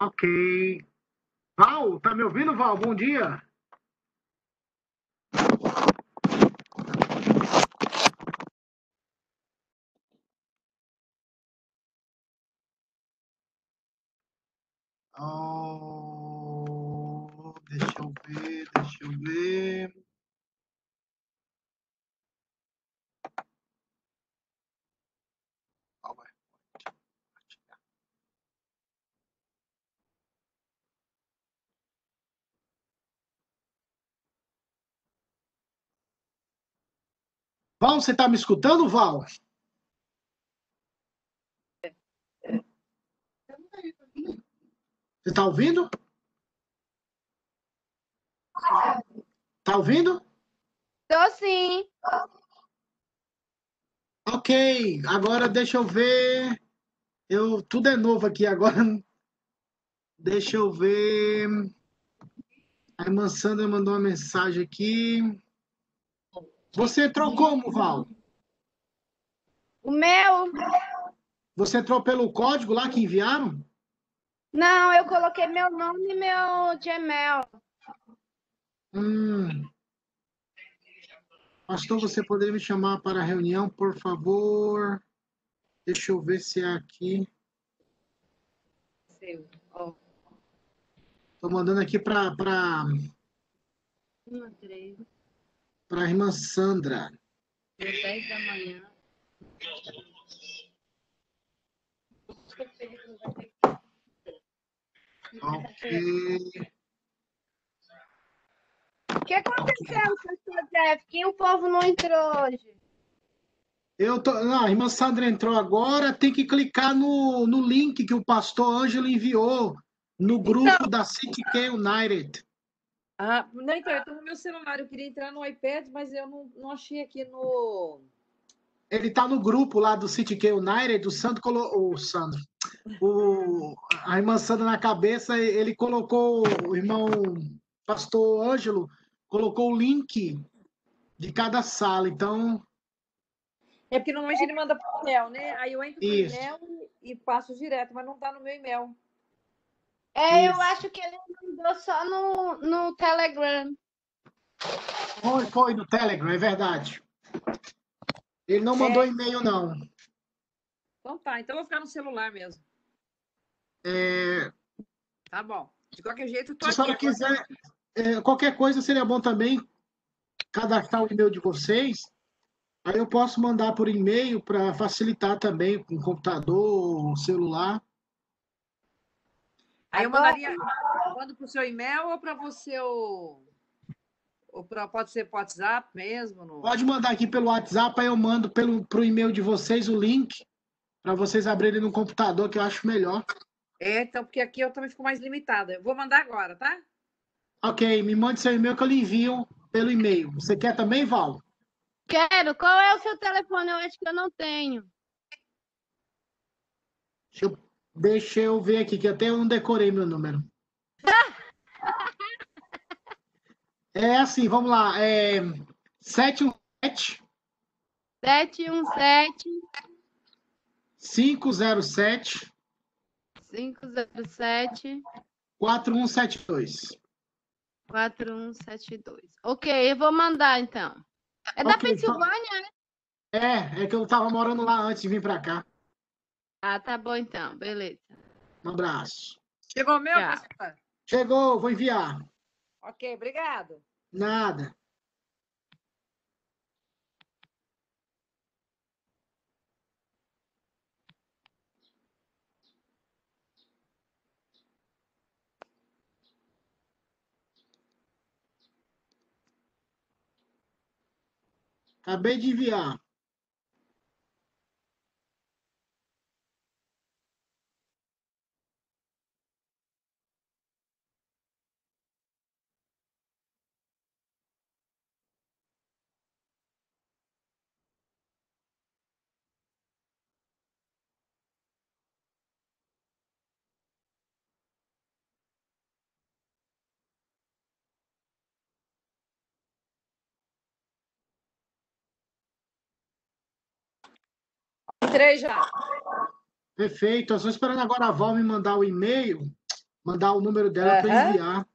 Ok. Val, tá me ouvindo, Val? Bom dia. Oh, deixa eu ver, deixa eu ver. Val, você está me escutando, Val? Você está ouvindo? Está ouvindo? Tô sim. Ok, agora deixa eu ver. Eu, tudo é novo aqui agora. Deixa eu ver. A irmã Sandra mandou uma mensagem aqui. Você entrou como, Val? O meu? Você entrou pelo código lá que enviaram? Não, eu coloquei meu nome e meu Gmail. Hum. Pastor, você poderia me chamar para a reunião, por favor? Deixa eu ver se é aqui. Seu. Tô mandando aqui para para Uma, três, para a irmã Sandra. dez da manhã. Ok. O que aconteceu, pastor Jeff? Que o povo não entrou hoje? Eu tô, não, a irmã Sandra entrou agora, tem que clicar no, no link que o pastor Ângelo enviou no grupo da City K United. Ah, não, então, eu tô no meu celular, eu queria entrar no iPad, mas eu não, não achei aqui no. Ele tá no grupo lá do City K United, o Sandro colocou. O Sandro. O, a irmã Sandra na cabeça, ele colocou, o irmão pastor Ângelo colocou o link de cada sala. Então, É porque normalmente ele manda por e-mail, né? Aí eu entro no Isso. e-mail e passo direto, mas não tá no meu e-mail. É, eu Isso. acho que ele mandou só no, no Telegram. foi, foi no Telegram, é verdade. Ele não mandou e-mail, não. Então tá, então eu vou ficar no celular mesmo. É, Tá bom. De qualquer jeito, eu tô se a senhora aqui. quiser, é, qualquer coisa seria bom também cadastrar o e-mail de vocês. Aí eu posso mandar por e-mail para facilitar também com computador, celular. Aí eu Agora- mandaria. Mando pro seu e-mail ou para você o. Ou pra, pode ser pro WhatsApp mesmo? No... Pode mandar aqui pelo WhatsApp, aí eu mando pelo pro e-mail de vocês o link para vocês abrirem no computador, que eu acho melhor. É, então, porque aqui eu também fico mais limitada. Eu vou mandar agora, tá? Ok, me mande seu e-mail que eu lhe envio pelo e-mail. Você quer também, Val? Quero. Qual é o seu telefone? Eu acho que eu não tenho. Deixa eu, deixa eu ver aqui, que até eu não decorei meu número. É assim, vamos lá. É 717 717 507 507 4172. 4172. Ok, eu vou mandar então. É da Ok, Pensilvânia, né? É, é que eu tava morando lá antes de vir para cá. Ah, tá bom então. Beleza. Um abraço. Chegou o meu? Chegou, vou enviar. Ok, obrigado. Nada. Acabei de enviar. Entrei já. Perfeito. Eu estou esperando agora a Val me mandar o e-mail mandar o número dela para Aham. enviar.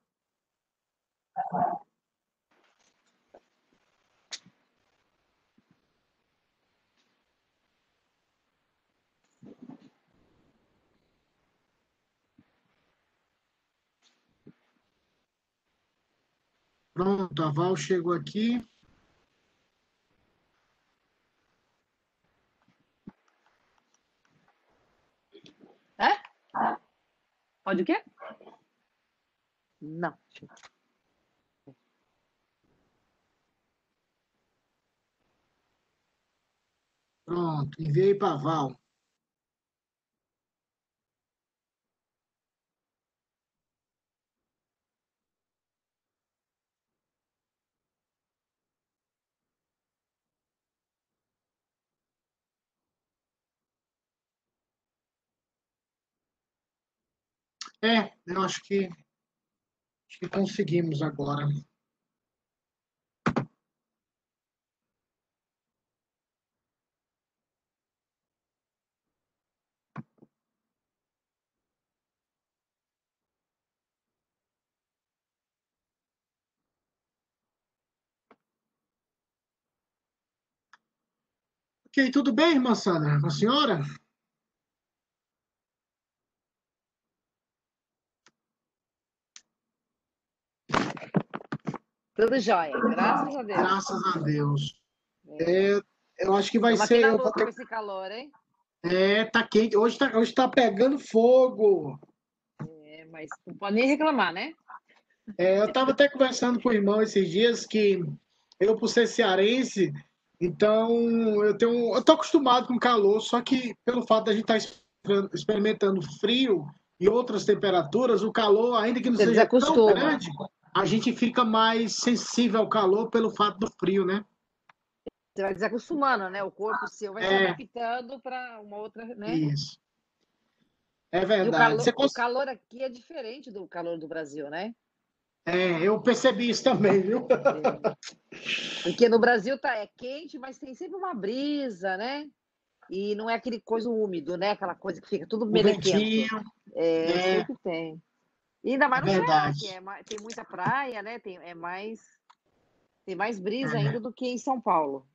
Pronto, a Val chegou aqui. Pode o quê? Não. Pronto, enviei para Val. É, eu acho que, acho que conseguimos agora. Ok, tudo bem, irmã Sandra? A senhora? Tudo jóia, graças a Deus. Graças a Deus. É, eu acho que vai ser. ter- com esse calor, hein? É, tá quente. Hoje tá, hoje tá pegando fogo. É, mas não pode nem reclamar, né? É, eu estava até conversando com o irmão esses dias que eu, por ser cearense, então eu tenho, eu tô acostumado com calor, só que pelo fato da gente estar experimentando frio e outras temperaturas, o calor, ainda que não Você seja tão grande, a gente fica mais sensível ao calor pelo fato do frio, né? Você vai desacostumando, né? O corpo seu vai se É. adaptando para uma outra, né? Isso. É E o verdade. calor, Você o cons- calor aqui é diferente do calor do Brasil, né? É, eu percebi isso também, viu? Porque no Brasil tá, é quente, mas tem sempre uma brisa, né? E não é aquele coisa úmido, né? Aquela coisa que fica tudo melequento. É, É. sempre tem. E ainda mais no Ceará, que é tem muita praia, né? Tem, é mais, tem mais brisa É. ainda do que em São Paulo.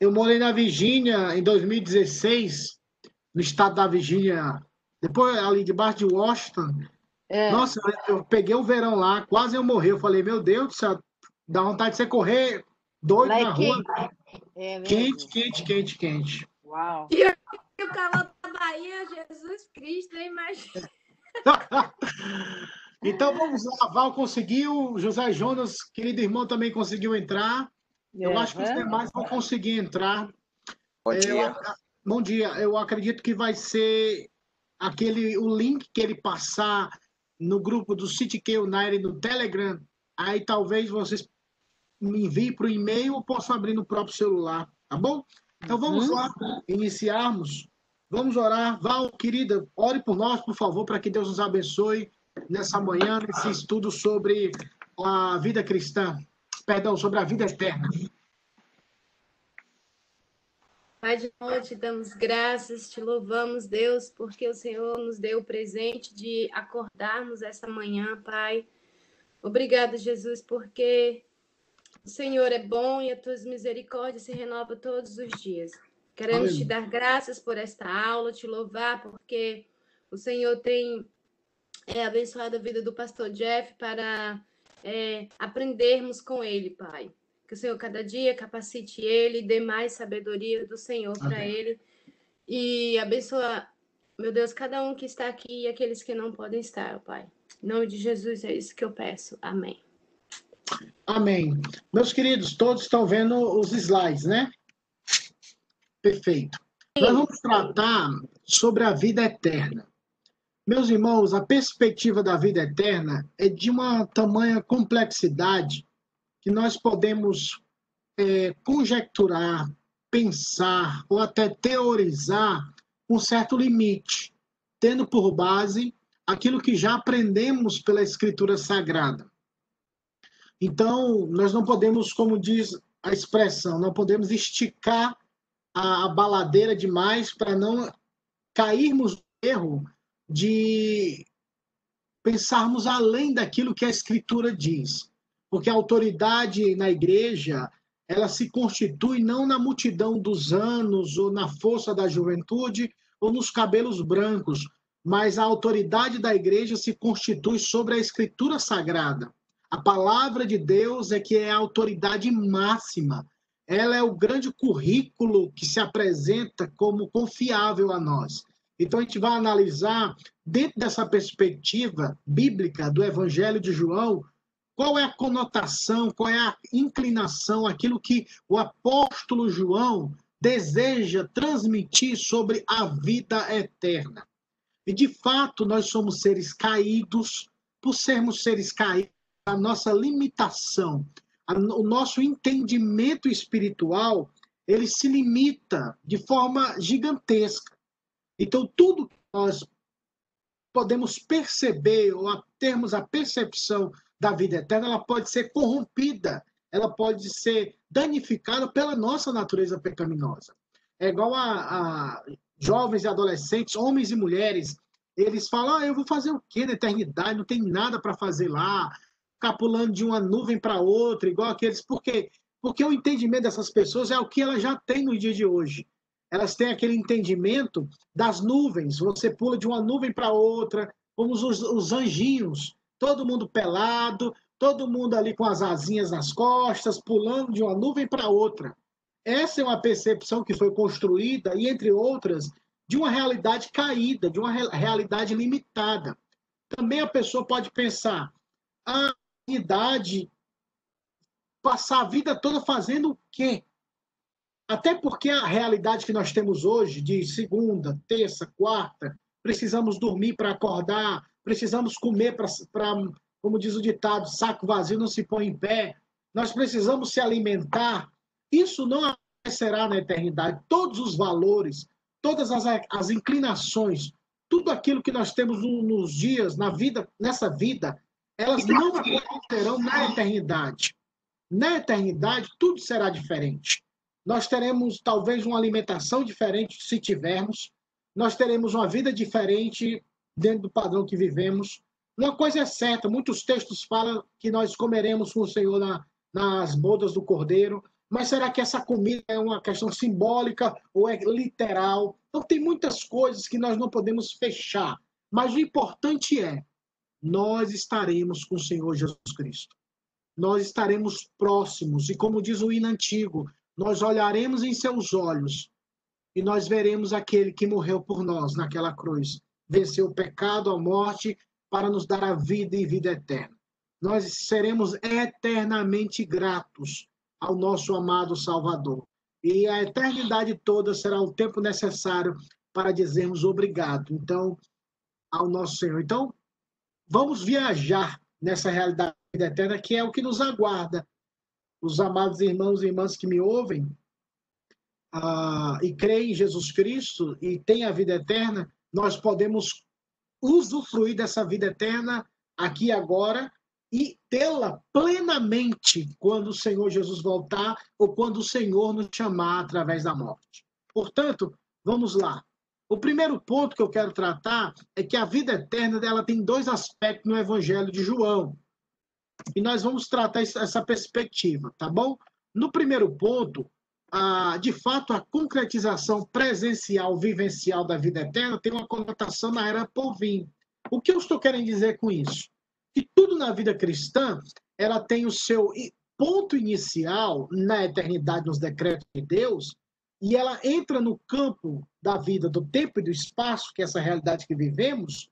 Eu morei na Virgínia em 2016, no estado da Virgínia, depois ali debaixo de Washington. É, Nossa, eu peguei o verão lá, quase eu morri. Eu falei, meu Deus do céu, dá vontade de você correr doido lá na é rua. quente. É? Quente, quente, quente, quente. Uau. E o calor da Bahia, Jesus Cristo, hein? Imagina. Então vamos lá, Val conseguiu, José Jonas, querido irmão, também conseguiu entrar. Eu acho que os Aham. demais vão conseguir entrar. Bom Eu dia. ac- bom dia. Eu acredito que vai ser aquele o link que ele passar no grupo do City K United no Telegram. Aí talvez vocês me enviem para o e-mail ou possam abrir no próprio celular, tá bom? Então vamos Uhum. lá, iniciarmos. Vamos orar. Val, querida, ore por nós, por favor, para que Deus nos abençoe nessa manhã, nesse estudo sobre a vida cristã. Perdão, sobre a vida eterna. Pai de noite, damos graças, te louvamos, Deus, porque o Senhor nos deu o presente de acordarmos essa manhã, Pai. Obrigada, Jesus, porque o Senhor é bom e as tuas misericórdias se renovam todos os dias. Queremos te Aleluia. dar graças por esta aula, te louvar, porque o Senhor tem é, abençoado a vida do pastor Jeff para é, aprendermos com ele, Pai. Que o Senhor cada dia capacite ele, dê mais sabedoria do Senhor para ele e abençoa, meu Deus, cada um que está aqui e aqueles que não podem estar, Pai. Em nome de Jesus é isso que eu peço. Amém. Amém. Meus queridos, todos estão vendo os slides, né? Perfeito. Nós vamos tratar sobre a vida eterna. Meus irmãos, a perspectiva da vida eterna é de uma tamanha complexidade que nós podemos é, conjecturar, pensar ou até teorizar um certo limite, tendo por base aquilo que já aprendemos pela Escritura Sagrada. Então, nós não podemos, como diz a expressão, não podemos esticar a, baladeira demais para não cairmos no erro de pensarmos além daquilo que a Escritura diz. Porque a autoridade na igreja, ela se constitui não na multidão dos anos, ou na força da juventude, ou nos cabelos brancos, mas a autoridade da igreja se constitui sobre a Escritura Sagrada. A palavra de Deus é que é a autoridade máxima. Ela é o grande currículo que se apresenta como confiável a nós. Então, a gente vai analisar, dentro dessa perspectiva bíblica do Evangelho de João, qual é a conotação, qual é a inclinação, aquilo que o apóstolo João deseja transmitir sobre a vida eterna. E, de fato, nós somos seres caídos, por sermos seres caídos, a nossa limitação, o nosso entendimento espiritual, ele se limita de forma gigantesca. Então, tudo que nós podemos perceber ou termos a percepção da vida eterna, ela pode ser corrompida, ela pode ser danificada pela nossa natureza pecaminosa. É igual a, a jovens e adolescentes, homens e mulheres, eles falam: ah, eu vou fazer o quê na eternidade? Não tem nada para fazer lá. Ficar pulando de uma nuvem para outra, igual aqueles. Por quê? Porque o entendimento dessas pessoas é o que elas já têm no dia de hoje elas têm aquele entendimento das nuvens. Você pula de uma nuvem para outra, como os, os anjinhos, todo mundo pelado, todo mundo ali com as asinhas nas costas, pulando de uma nuvem para outra. Essa é uma percepção que foi construída, e entre outras, de uma realidade caída, de uma realidade limitada. Também a pessoa pode pensar, a idade, passar a vida toda fazendo o quê? Até porque a realidade que nós temos hoje, de segunda, terça, quarta, precisamos dormir para acordar, precisamos comer para, como diz o ditado, saco vazio não se põe em pé, nós precisamos se alimentar. Isso não acontecerá na eternidade. Todos os valores, todas as, as inclinações, tudo aquilo que nós temos nos dias, na vida, nessa vida, elas não acontecerão na eternidade. Na eternidade, tudo será diferente. Nós teremos talvez uma alimentação diferente se tivermos. Nós teremos uma vida diferente dentro do padrão que vivemos. Uma coisa é certa, muitos textos falam que nós comeremos com o Senhor na, nas bodas do Cordeiro, mas será que essa comida é uma questão simbólica ou é literal? Então, tem muitas coisas que nós não podemos fechar, mas o importante é: nós estaremos com o Senhor Jesus Cristo. Nós estaremos próximos, e como diz o hino antigo, nós olharemos em seus olhos e nós veremos aquele que morreu por nós naquela cruz, venceu o pecado, a morte, para nos dar a vida e vida eterna. Nós seremos eternamente gratos ao nosso amado Salvador. E a eternidade toda será o tempo necessário para dizermos obrigado, então, ao nosso Senhor. Então, vamos viajar nessa realidade eterna que é o que nos aguarda os amados irmãos e irmãs que me ouvem ah, e creem em Jesus Cristo e têm a vida eterna, nós podemos usufruir dessa vida eterna aqui agora e tê-la plenamente quando o Senhor Jesus voltar ou quando o Senhor nos chamar através da morte. Portanto, vamos lá. O primeiro ponto que eu quero tratar é que a vida eterna dela tem dois aspectos no Evangelho de João. E nós vamos tratar essa perspectiva, tá bom? No primeiro ponto, a, de fato, a concretização presencial, vivencial da vida eterna tem uma conotação na era Povim. O que eu estou querendo dizer com isso? Que tudo na vida cristã, ela tem o seu ponto inicial na eternidade, nos decretos de Deus, e ela entra no campo da vida, do tempo e do espaço, que é essa realidade que vivemos,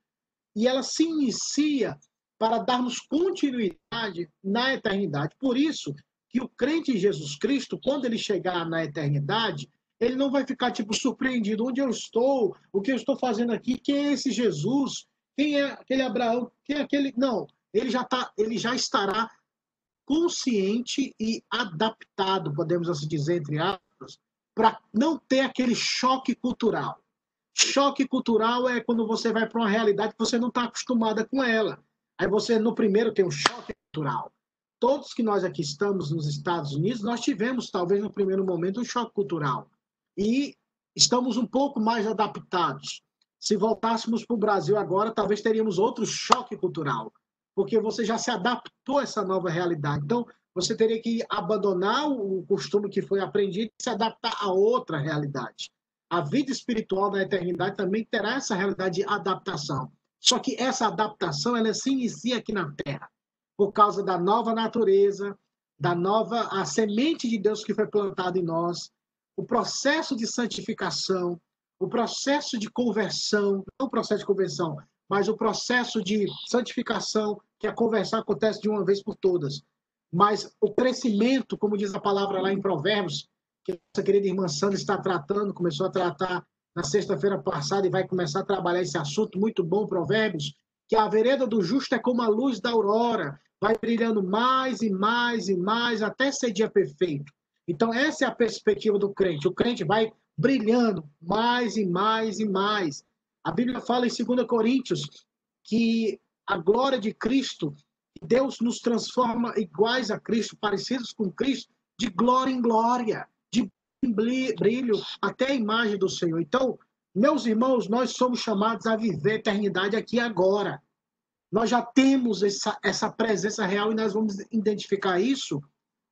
e ela se inicia para darmos continuidade na eternidade. Por isso que o crente em Jesus Cristo, quando ele chegar na eternidade, ele não vai ficar tipo surpreendido. Onde eu estou, o que eu estou fazendo aqui, quem é esse Jesus, quem é aquele Abraão, quem é aquele? Não, ele já tá, ele já estará consciente e adaptado, podemos assim dizer entre aspas, para não ter aquele choque cultural. Choque cultural é quando você vai para uma realidade que você não está acostumada com ela. Aí você, no primeiro, tem um choque cultural. Todos que nós aqui estamos nos Estados Unidos, nós tivemos, talvez no primeiro momento, um choque cultural. E estamos um pouco mais adaptados. Se voltássemos para o Brasil agora, talvez teríamos outro choque cultural, porque você já se adaptou a essa nova realidade. Então, você teria que abandonar o costume que foi aprendido e se adaptar a outra realidade. A vida espiritual da eternidade também terá essa realidade de adaptação. Só que essa adaptação ela se inicia aqui na Terra, por causa da nova natureza, da nova a semente de Deus que foi plantada em nós, o processo de santificação, o processo de conversão, não o processo de conversão, mas o processo de santificação, que a conversão acontece de uma vez por todas. Mas o crescimento, como diz a palavra lá em Provérbios, que a nossa querida irmã Sandra está tratando, começou a tratar na sexta-feira passada e vai começar a trabalhar esse assunto muito bom, Provérbios, que a vereda do justo é como a luz da aurora, vai brilhando mais e mais e mais até ser dia perfeito. Então, essa é a perspectiva do crente. O crente vai brilhando mais e mais e mais. A Bíblia fala em 2 Coríntios que a glória de Cristo, Deus nos transforma iguais a Cristo, parecidos com Cristo, de glória em glória brilho até a imagem do Senhor. Então, meus irmãos, nós somos chamados a viver a eternidade aqui agora. Nós já temos essa, essa presença real e nós vamos identificar isso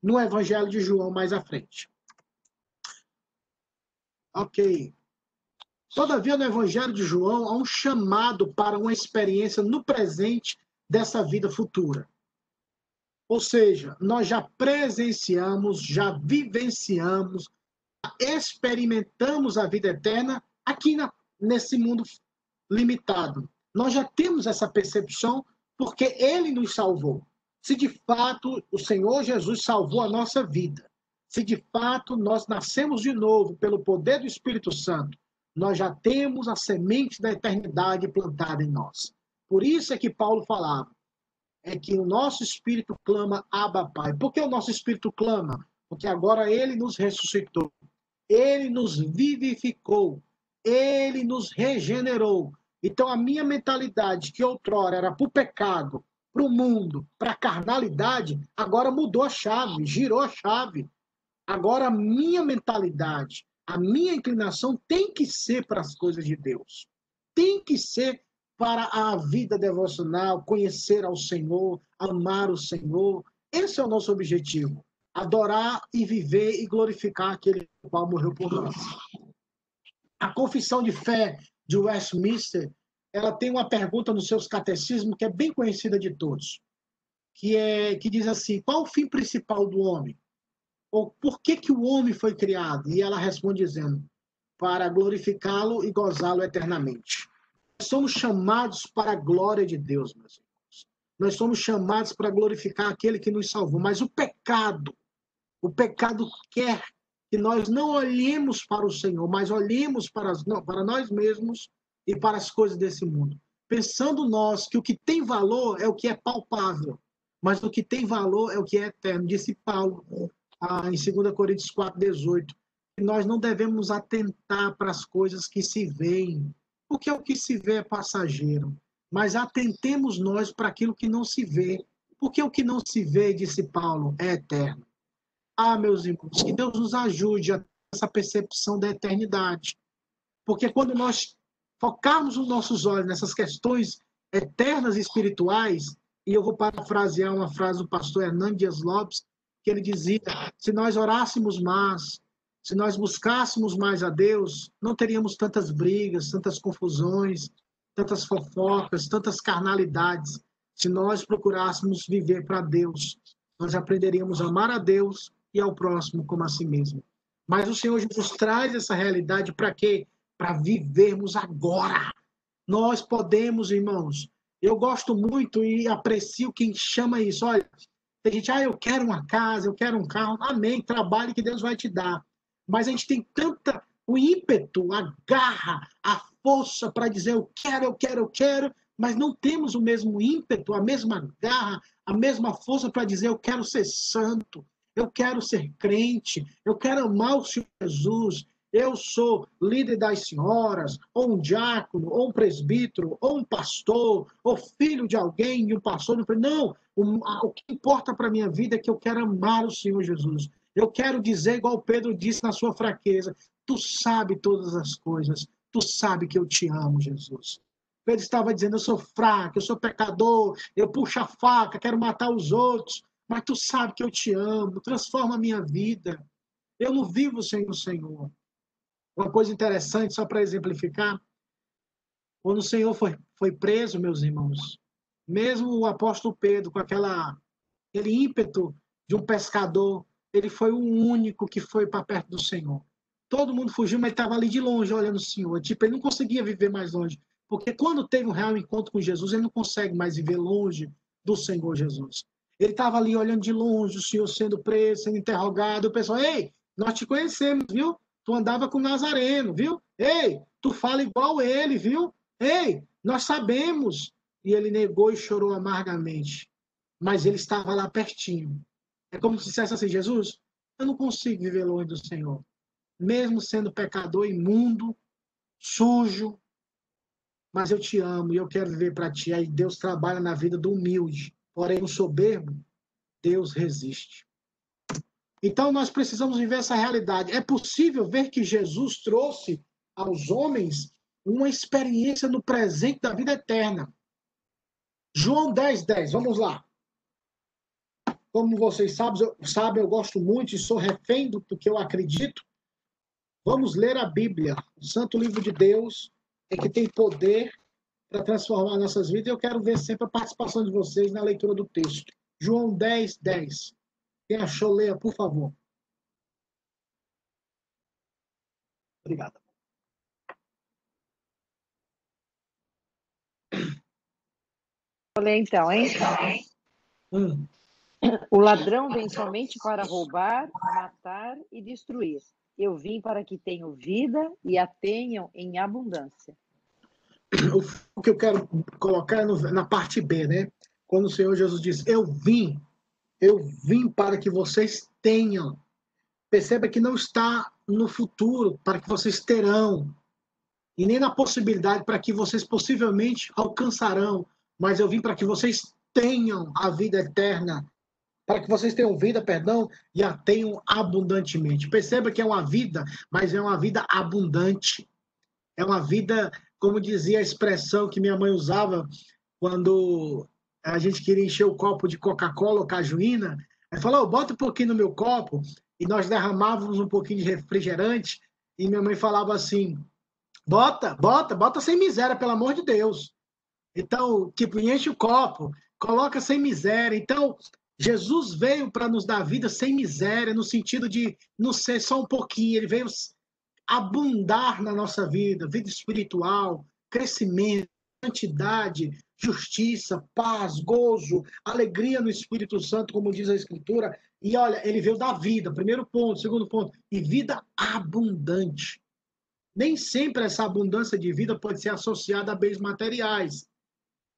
no Evangelho de João mais à frente. Ok. Todavia, no Evangelho de João, há um chamado para uma experiência no presente dessa vida futura. Ou seja, nós já presenciamos, já vivenciamos, experimentamos a vida eterna aqui na, nesse mundo limitado. Nós já temos essa percepção porque ele nos salvou. Se de fato o Senhor Jesus salvou a nossa vida, se de fato nós nascemos de novo pelo poder do Espírito Santo, nós já temos a semente da eternidade plantada em nós. Por isso é que Paulo falava, é que o nosso espírito clama Abba Pai. Por que o nosso espírito clama? Porque agora ele nos ressuscitou. Ele nos vivificou, ele nos regenerou. Então, a minha mentalidade, que outrora era para o pecado, para o mundo, para a carnalidade, agora mudou a chave, girou a chave. Agora, a minha mentalidade, a minha inclinação tem que ser para as coisas de Deus. Tem que ser para a vida devocional, conhecer ao Senhor, amar o Senhor. Esse é o nosso objetivo adorar e viver e glorificar aquele qual morreu por nós. A confissão de fé de Westminster, ela tem uma pergunta nos seus catecismos que é bem conhecida de todos, que é que diz assim: qual o fim principal do homem? Ou por que que o homem foi criado? E ela responde dizendo: para glorificá-lo e gozá-lo eternamente. Somos chamados para a glória de Deus, meus irmãos. Nós somos chamados para glorificar aquele que nos salvou, mas o pecado o pecado quer que nós não olhemos para o Senhor, mas olhemos para, para nós mesmos e para as coisas desse mundo. Pensando nós que o que tem valor é o que é palpável, mas o que tem valor é o que é eterno. Disse Paulo ah, em 2 Coríntios 4, 18. Que nós não devemos atentar para as coisas que se veem, porque o que se vê é passageiro. Mas atentemos nós para aquilo que não se vê, porque o que não se vê, disse Paulo, é eterno. Ah, meus irmãos, que Deus nos ajude a essa percepção da eternidade. Porque quando nós focarmos os nossos olhos nessas questões eternas e espirituais, e eu vou parafrasear uma frase do pastor Hernandes Lopes, que ele dizia: se nós orássemos mais, se nós buscássemos mais a Deus, não teríamos tantas brigas, tantas confusões, tantas fofocas, tantas carnalidades. Se nós procurássemos viver para Deus, nós aprenderíamos a amar a Deus e ao próximo como a si mesmo. Mas o Senhor Jesus traz essa realidade para quê? Para vivermos agora. Nós podemos, irmãos. Eu gosto muito e aprecio quem chama isso. Olha, tem gente, ah, eu quero uma casa, eu quero um carro. Amém, trabalhe que Deus vai te dar. Mas a gente tem tanta o ímpeto, a garra, a força para dizer eu quero, eu quero, eu quero, mas não temos o mesmo ímpeto, a mesma garra, a mesma força para dizer eu quero ser santo, eu quero ser crente, eu quero amar o Senhor Jesus, eu sou líder das senhoras, ou um diácono, ou um presbítero, ou um pastor, ou filho de alguém e um pastor. Não, o, que importa para a minha vida é que eu quero amar o Senhor Jesus. Eu quero dizer, igual Pedro disse na sua fraqueza: Tu sabe todas as coisas, Tu sabe que eu te amo, Jesus. Pedro estava dizendo: Eu sou fraco, eu sou pecador, eu puxo a faca, quero matar os outros, mas tu sabe que eu te amo, transforma a minha vida. Eu não vivo sem o Senhor. Uma coisa interessante, só para exemplificar: quando o Senhor foi, foi preso, meus irmãos, mesmo o apóstolo Pedro, com aquela, aquele ímpeto de um pescador, ele foi o único que foi para perto do Senhor. Todo mundo fugiu, mas estava ali de longe olhando o Senhor. Tipo, ele não conseguia viver mais longe. Porque quando teve um real encontro com Jesus, ele não consegue mais viver longe do Senhor Jesus. Ele estava ali olhando de longe, o Senhor sendo preso, sendo interrogado. O pessoal, ei, nós te conhecemos, viu? Tu andava com o Nazareno, viu? Ei, tu fala igual ele, viu? Ei, nós sabemos. E ele negou e chorou amargamente. Mas ele estava lá pertinho. É como se dissesse assim: Jesus, eu não consigo viver longe do Senhor. Mesmo sendo pecador imundo, sujo, mas eu te amo e eu quero viver para ti. Aí Deus trabalha na vida do humilde. Porém, o soberbo, Deus resiste. Então, nós precisamos viver essa realidade. É possível ver que Jesus trouxe aos homens uma experiência no presente da vida eterna. João 10, 10, vamos lá. Como vocês sabem, eu, sabem, eu gosto muito e sou refém do que eu acredito. Vamos ler a Bíblia, o Santo Livro de Deus, é que tem poder para transformar nossas vidas. Eu quero ver sempre a participação de vocês na leitura do texto. João 10, 10. Quem achou, leia, por favor. Obrigado. Vou ler então, hein? Hum. O ladrão vem somente para roubar, matar e destruir. Eu vim para que tenham vida e a tenham em abundância. O que eu quero colocar é na parte B, né? Quando o Senhor Jesus diz: Eu vim, eu vim para que vocês tenham. Perceba que não está no futuro, para que vocês terão, e nem na possibilidade para que vocês possivelmente alcançarão mas eu vim para que vocês tenham a vida eterna, para que vocês tenham vida, perdão, e a tenham abundantemente. Perceba que é uma vida, mas é uma vida abundante. É uma vida, como dizia a expressão que minha mãe usava quando a gente queria encher o copo de Coca-Cola ou cajuína. Ela falou: oh, bota um pouquinho no meu copo, e nós derramávamos um pouquinho de refrigerante, e minha mãe falava assim: bota, bota, bota sem miséria, pelo amor de Deus. Então, tipo, enche o copo, coloca sem miséria. Então, Jesus veio para nos dar vida sem miséria, no sentido de não ser só um pouquinho, ele veio abundar na nossa vida, vida espiritual, crescimento, santidade, justiça, paz, gozo, alegria no Espírito Santo, como diz a Escritura. E olha, ele veio dar vida, primeiro ponto, segundo ponto, e vida abundante. Nem sempre essa abundância de vida pode ser associada a bens materiais.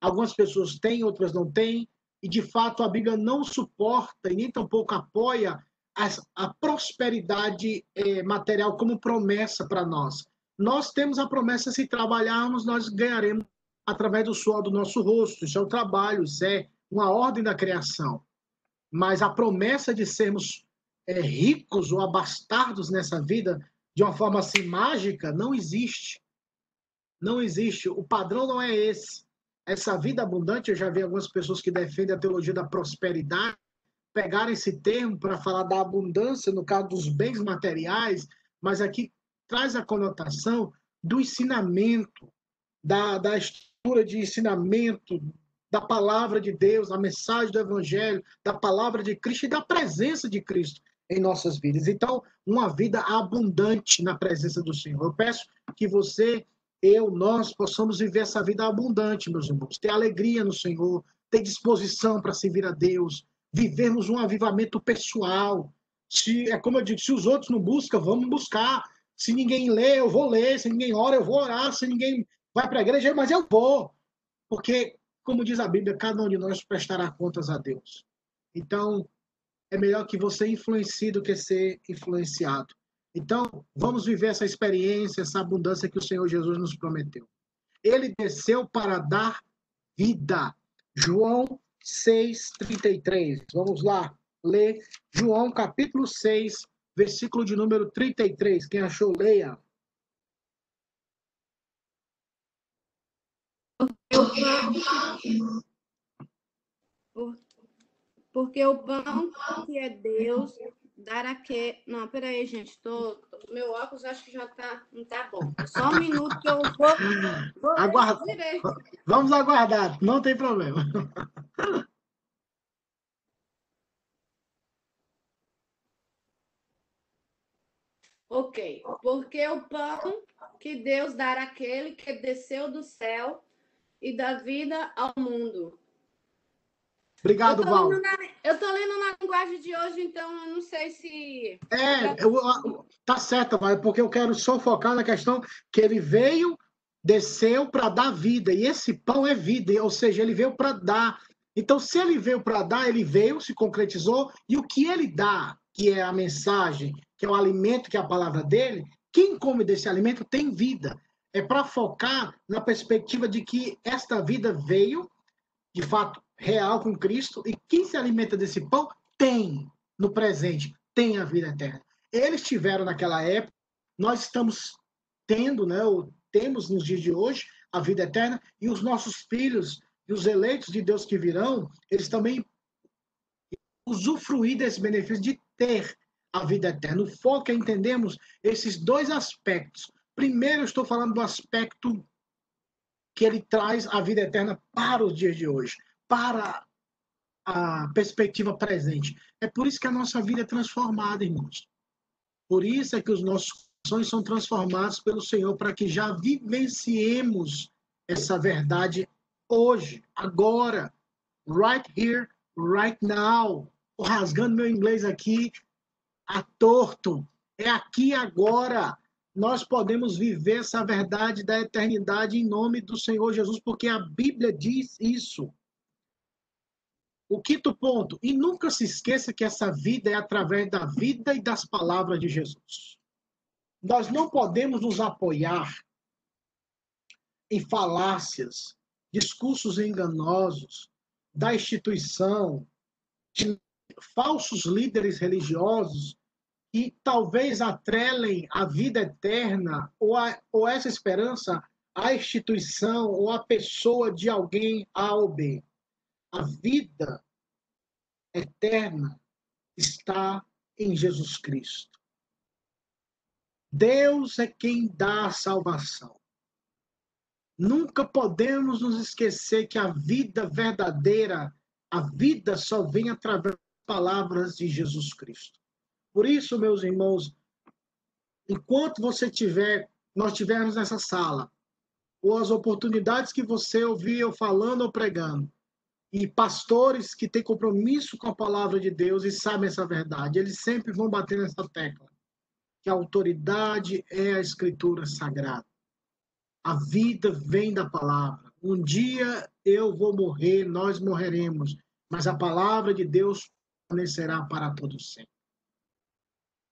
Algumas pessoas têm, outras não têm, e de fato a Bíblia não suporta e nem tampouco apoia a, a prosperidade eh, material como promessa para nós. Nós temos a promessa, se trabalharmos, nós ganharemos através do suor do nosso rosto. Isso é o trabalho, isso é uma ordem da criação. Mas a promessa de sermos é, ricos ou abastardos nessa vida de uma forma assim mágica não existe. Não existe. O padrão não é esse essa vida abundante, eu já vi algumas pessoas que defendem a teologia da prosperidade, pegar esse termo para falar da abundância, no caso dos bens materiais, mas aqui traz a conotação do ensinamento, da, da estrutura de ensinamento, da palavra de Deus, da mensagem do Evangelho, da palavra de Cristo e da presença de Cristo em nossas vidas. Então, uma vida abundante na presença do Senhor. Eu peço que você eu, nós possamos viver essa vida abundante, meus irmãos, ter alegria no Senhor, ter disposição para servir a Deus, vivermos um avivamento pessoal. Se é como eu digo, se os outros não buscam, vamos buscar. Se ninguém lê, eu vou ler. Se ninguém ora, eu vou orar. Se ninguém vai para a igreja, mas eu vou. Porque, como diz a Bíblia, cada um de nós prestará contas a Deus. Então, é melhor que você influencie do que ser influenciado. Então, vamos viver essa experiência, essa abundância que o Senhor Jesus nos prometeu. Ele desceu para dar vida. João 6:33. Vamos lá, lê João capítulo 6, versículo de número 33. Quem achou, leia. Porque o pão que é Deus dará que. Não, peraí, gente. Tô, meu óculos acho que já tá. Não tá bom. Só um minuto que eu vou. vou Aguarda. Vamos aguardar, não tem problema. Ok, porque o pão que Deus dará àquele que desceu do céu e dá vida ao mundo. Obrigado, eu Val. Na, eu tô lendo na linguagem de hoje, então eu não sei se. É, eu, tá certo, mas porque eu quero só focar na questão que ele veio, desceu para dar vida, e esse pão é vida, ou seja, ele veio para dar. Então, se ele veio para dar, ele veio, se concretizou, e o que ele dá, que é a mensagem, que é o alimento, que é a palavra dele, quem come desse alimento tem vida. É para focar na perspectiva de que esta vida veio, de fato, real com Cristo, e quem se alimenta desse pão tem no presente, tem a vida eterna. Eles tiveram naquela época, nós estamos tendo, né, ou temos nos dias de hoje, a vida eterna, e os nossos filhos e os eleitos de Deus que virão, eles também usufruir desse benefício de ter a vida eterna. O foco é entendermos esses dois aspectos. Primeiro, eu estou falando do aspecto que ele traz a vida eterna para os dias de hoje para a perspectiva presente. É por isso que a nossa vida é transformada, irmãos. Por isso é que os nossos corações são transformados pelo Senhor, para que já vivenciemos essa verdade hoje, agora, right here, right now. Estou rasgando meu inglês aqui a torto. É aqui agora. Nós podemos viver essa verdade da eternidade em nome do Senhor Jesus, porque a Bíblia diz isso. O quinto ponto, e nunca se esqueça que essa vida é através da vida e das palavras de Jesus. Nós não podemos nos apoiar em falácias, discursos enganosos da instituição, de falsos líderes religiosos que talvez atrelem a vida eterna ou, a, ou essa esperança à instituição ou à pessoa de alguém A ou B. A vida eterna está em Jesus Cristo. Deus é quem dá a salvação. Nunca podemos nos esquecer que a vida verdadeira, a vida só vem através das palavras de Jesus Cristo. Por isso, meus irmãos, enquanto você tiver, nós tivermos nessa sala, ou as oportunidades que você ouvir eu falando ou pregando, e pastores que têm compromisso com a palavra de Deus e sabem essa verdade, eles sempre vão bater nessa tecla, que a autoridade é a escritura sagrada. A vida vem da palavra. Um dia eu vou morrer, nós morreremos, mas a palavra de Deus permanecerá para todos sempre.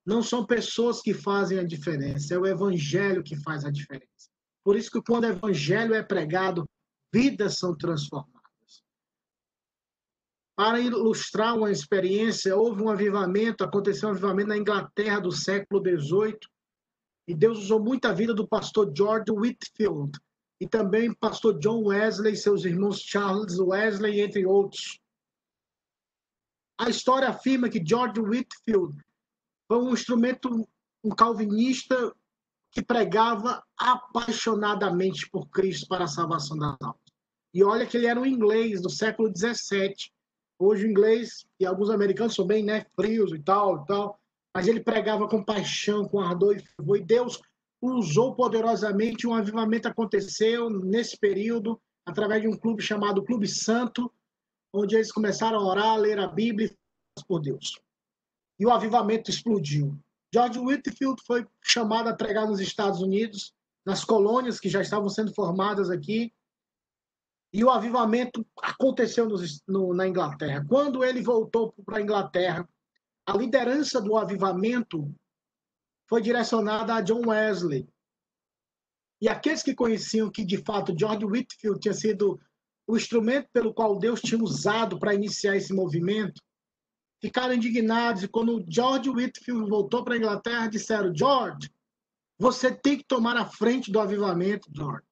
Não são pessoas que fazem a diferença, é o evangelho que faz a diferença. Por isso que quando o evangelho é pregado, vidas são transformadas. Para ilustrar uma experiência, houve um avivamento, aconteceu um avivamento na Inglaterra do século XVIII, e Deus usou muito a vida do pastor George Whitfield, e também pastor John Wesley, seus irmãos Charles Wesley, entre outros. A história afirma que George Whitfield foi um instrumento, um calvinista que pregava apaixonadamente por Cristo para a salvação das almas. E olha que ele era um inglês do século XVII, Hoje o inglês, e alguns americanos são bem né, frios e tal, e tal, mas ele pregava com paixão, com ardor e fervor. E Deus usou poderosamente, um avivamento aconteceu nesse período, através de um clube chamado Clube Santo, onde eles começaram a orar, a ler a Bíblia por Deus. E o avivamento explodiu. George Whitfield foi chamado a pregar nos Estados Unidos, nas colônias que já estavam sendo formadas aqui, e o avivamento aconteceu no, na Inglaterra. Quando ele voltou para a Inglaterra, a liderança do avivamento foi direcionada a John Wesley. E aqueles que conheciam que, de fato, George Whitfield tinha sido o instrumento pelo qual Deus tinha usado para iniciar esse movimento, ficaram indignados. E quando George Whitfield voltou para a Inglaterra, disseram: George, você tem que tomar a frente do avivamento, George.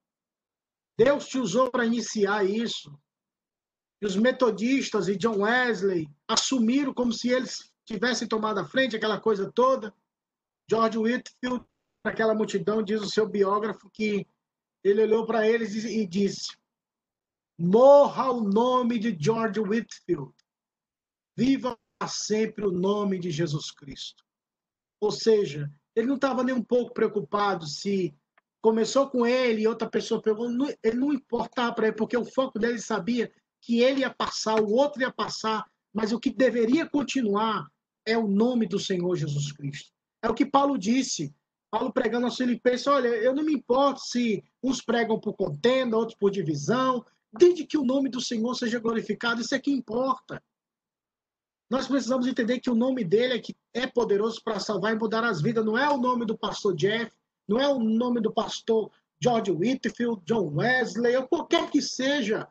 Deus te usou para iniciar isso. E os metodistas e John Wesley assumiram como se eles tivessem tomado a frente, aquela coisa toda. George Whitfield, aquela multidão, diz o seu biógrafo que ele olhou para eles e disse: Morra o nome de George Whitfield. Viva sempre o nome de Jesus Cristo. Ou seja, ele não estava nem um pouco preocupado se começou com ele e outra pessoa pegou. Ele não importava para ele, porque o foco dele sabia que ele ia passar, o outro ia passar, mas o que deveria continuar é o nome do Senhor Jesus Cristo. É o que Paulo disse. Paulo pregando aos Filipenses: olha, eu não me importo se uns pregam por contenda, outros por divisão, desde que o nome do Senhor seja glorificado, isso é que importa. Nós precisamos entender que o nome dele é que é poderoso para salvar e mudar as vidas. Não é o nome do pastor Jeff, não é o nome do pastor George Whitfield, John Wesley, ou qualquer que seja.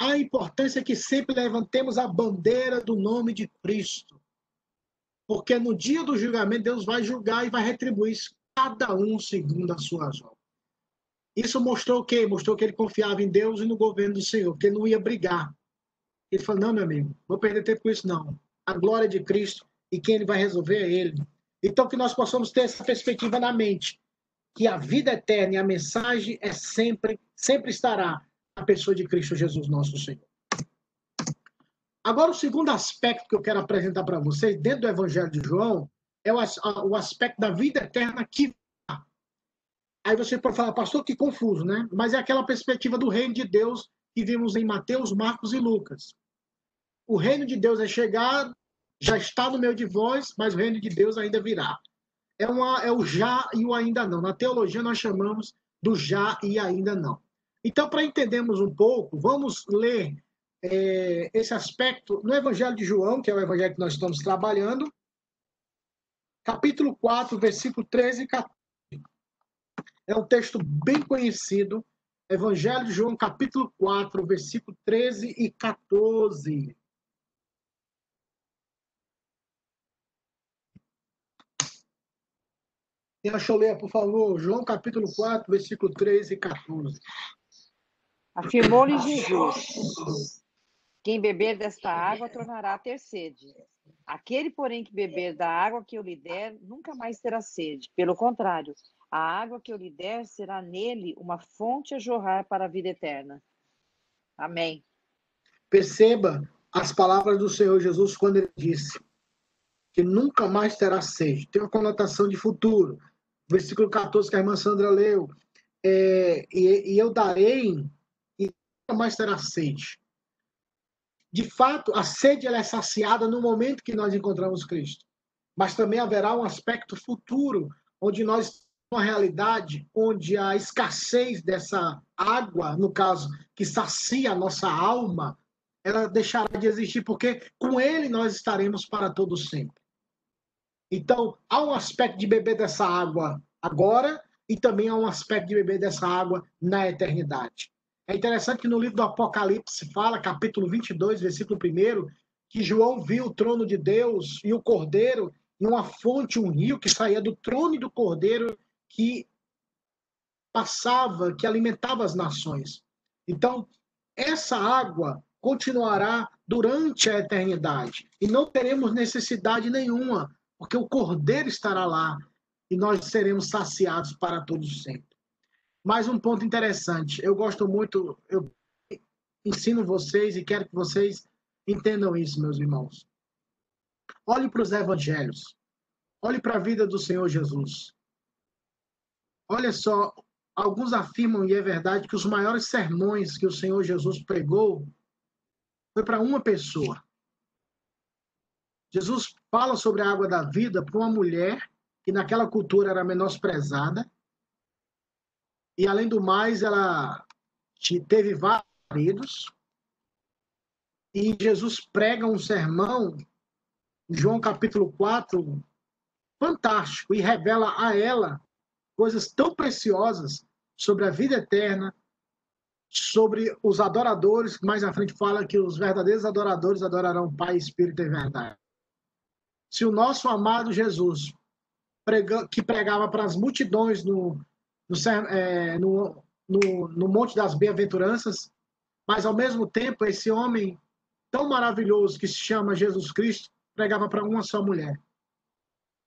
A importância é que sempre levantemos a bandeira do nome de Cristo. Porque no dia do julgamento, Deus vai julgar e vai retribuir cada um segundo as suas obras. Isso mostrou o quê? Mostrou que ele confiava em Deus e no governo do Senhor, que ele não ia brigar. Ele falou: não, meu amigo, vou perder tempo com isso, não. A glória de Cristo e quem ele vai resolver é ele. Então, que nós possamos ter essa perspectiva na mente, que a vida eterna e a mensagem é sempre, sempre estará na pessoa de Cristo Jesus, nosso Senhor. Agora, o segundo aspecto que eu quero apresentar para vocês, dentro do Evangelho de João, é o aspecto da vida eterna que Aí você pode falar, pastor, que confuso, né? Mas é aquela perspectiva do reino de Deus que vimos em Mateus, Marcos e Lucas. O reino de Deus é chegado, já está no meio de vós, mas o reino de Deus ainda virá. É, uma, é o já e o ainda não. Na teologia nós chamamos do já e ainda não. Então, para entendermos um pouco, vamos ler é, esse aspecto no Evangelho de João, que é o evangelho que nós estamos trabalhando, capítulo 4, versículo 13 e 14. É um texto bem conhecido, Evangelho de João, capítulo 4, versículo 13 e 14. Quem achou ler, por favor? João capítulo 4, versículo 13 e 14. Afirmou-lhe Jesus: Quem beber desta água tornará a ter sede. Aquele, porém, que beber da água que eu lhe der, nunca mais terá sede. Pelo contrário, a água que eu lhe der será nele uma fonte a jorrar para a vida eterna. Amém. Perceba as palavras do Senhor Jesus quando ele disse que nunca mais terá sede. Tem uma conotação de futuro. Versículo 14 que a irmã Sandra leu. É, e, e eu darei e nunca mais terá sede. De fato, a sede ela é saciada no momento que nós encontramos Cristo. Mas também haverá um aspecto futuro, onde nós uma realidade onde a escassez dessa água, no caso, que sacia a nossa alma, ela deixará de existir, porque com ele nós estaremos para todo sempre. Então, há um aspecto de beber dessa água agora e também há um aspecto de beber dessa água na eternidade. É interessante que no livro do Apocalipse fala, capítulo 22, versículo 1, que João viu o trono de Deus e o cordeiro e uma fonte, um rio que saía do trono e do cordeiro que passava, que alimentava as nações. Então, essa água continuará durante a eternidade e não teremos necessidade nenhuma, porque o Cordeiro estará lá e nós seremos saciados para todos sempre. Mais um ponto interessante, eu gosto muito, eu ensino vocês e quero que vocês entendam isso, meus irmãos. Olhe para os evangelhos. Olhe para a vida do Senhor Jesus. Olha só, alguns afirmam, e é verdade, que os maiores sermões que o Senhor Jesus pregou foi para uma pessoa. Jesus fala sobre a água da vida para uma mulher que naquela cultura era menosprezada. E além do mais, ela teve vários maridos. E Jesus prega um sermão, João capítulo 4, fantástico, e revela a ela coisas tão preciosas sobre a vida eterna, sobre os adoradores, mais à frente fala que os verdadeiros adoradores adorarão Pai, Espírito e verdade. Se o nosso amado Jesus, que pregava para as multidões no, no, é, no no, no Monte das Bem-aventuranças, mas ao mesmo tempo esse homem tão maravilhoso que se chama Jesus Cristo pregava para uma só mulher.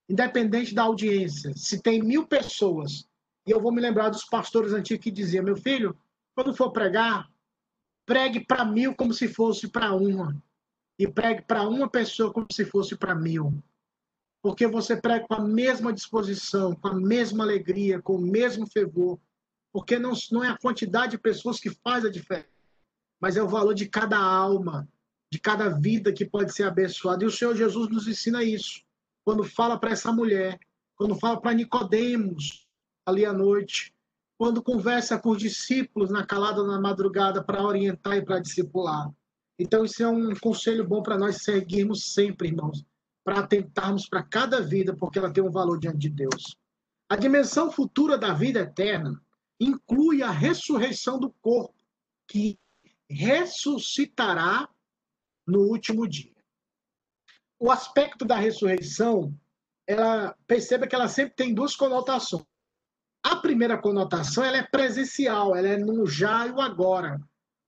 Independente da audiência, se tem mil pessoas, e eu vou me lembrar dos pastores antigos que diziam: meu filho, quando for pregar, pregue para mil como se fosse para uma, e pregue para uma pessoa como se fosse para mil. Porque você prega com a mesma disposição, com a mesma alegria, com o mesmo fervor. Porque não, não é a quantidade de pessoas que faz a diferença, mas é o valor de cada alma, de cada vida que pode ser abençoada. E o Senhor Jesus nos ensina isso. Quando fala para essa mulher, quando fala para Nicodemos ali à noite, quando conversa com os discípulos na calada na madrugada para orientar e para discipular. Então isso é um conselho bom para nós seguirmos sempre, irmãos, para atentarmos para cada vida, porque ela tem um valor diante de Deus. A dimensão futura da vida eterna inclui a ressurreição do corpo, que ressuscitará no último dia. O aspecto da ressurreição, ela perceba que ela sempre tem duas conotações. A primeira conotação ela é presencial, ela é no já e o agora.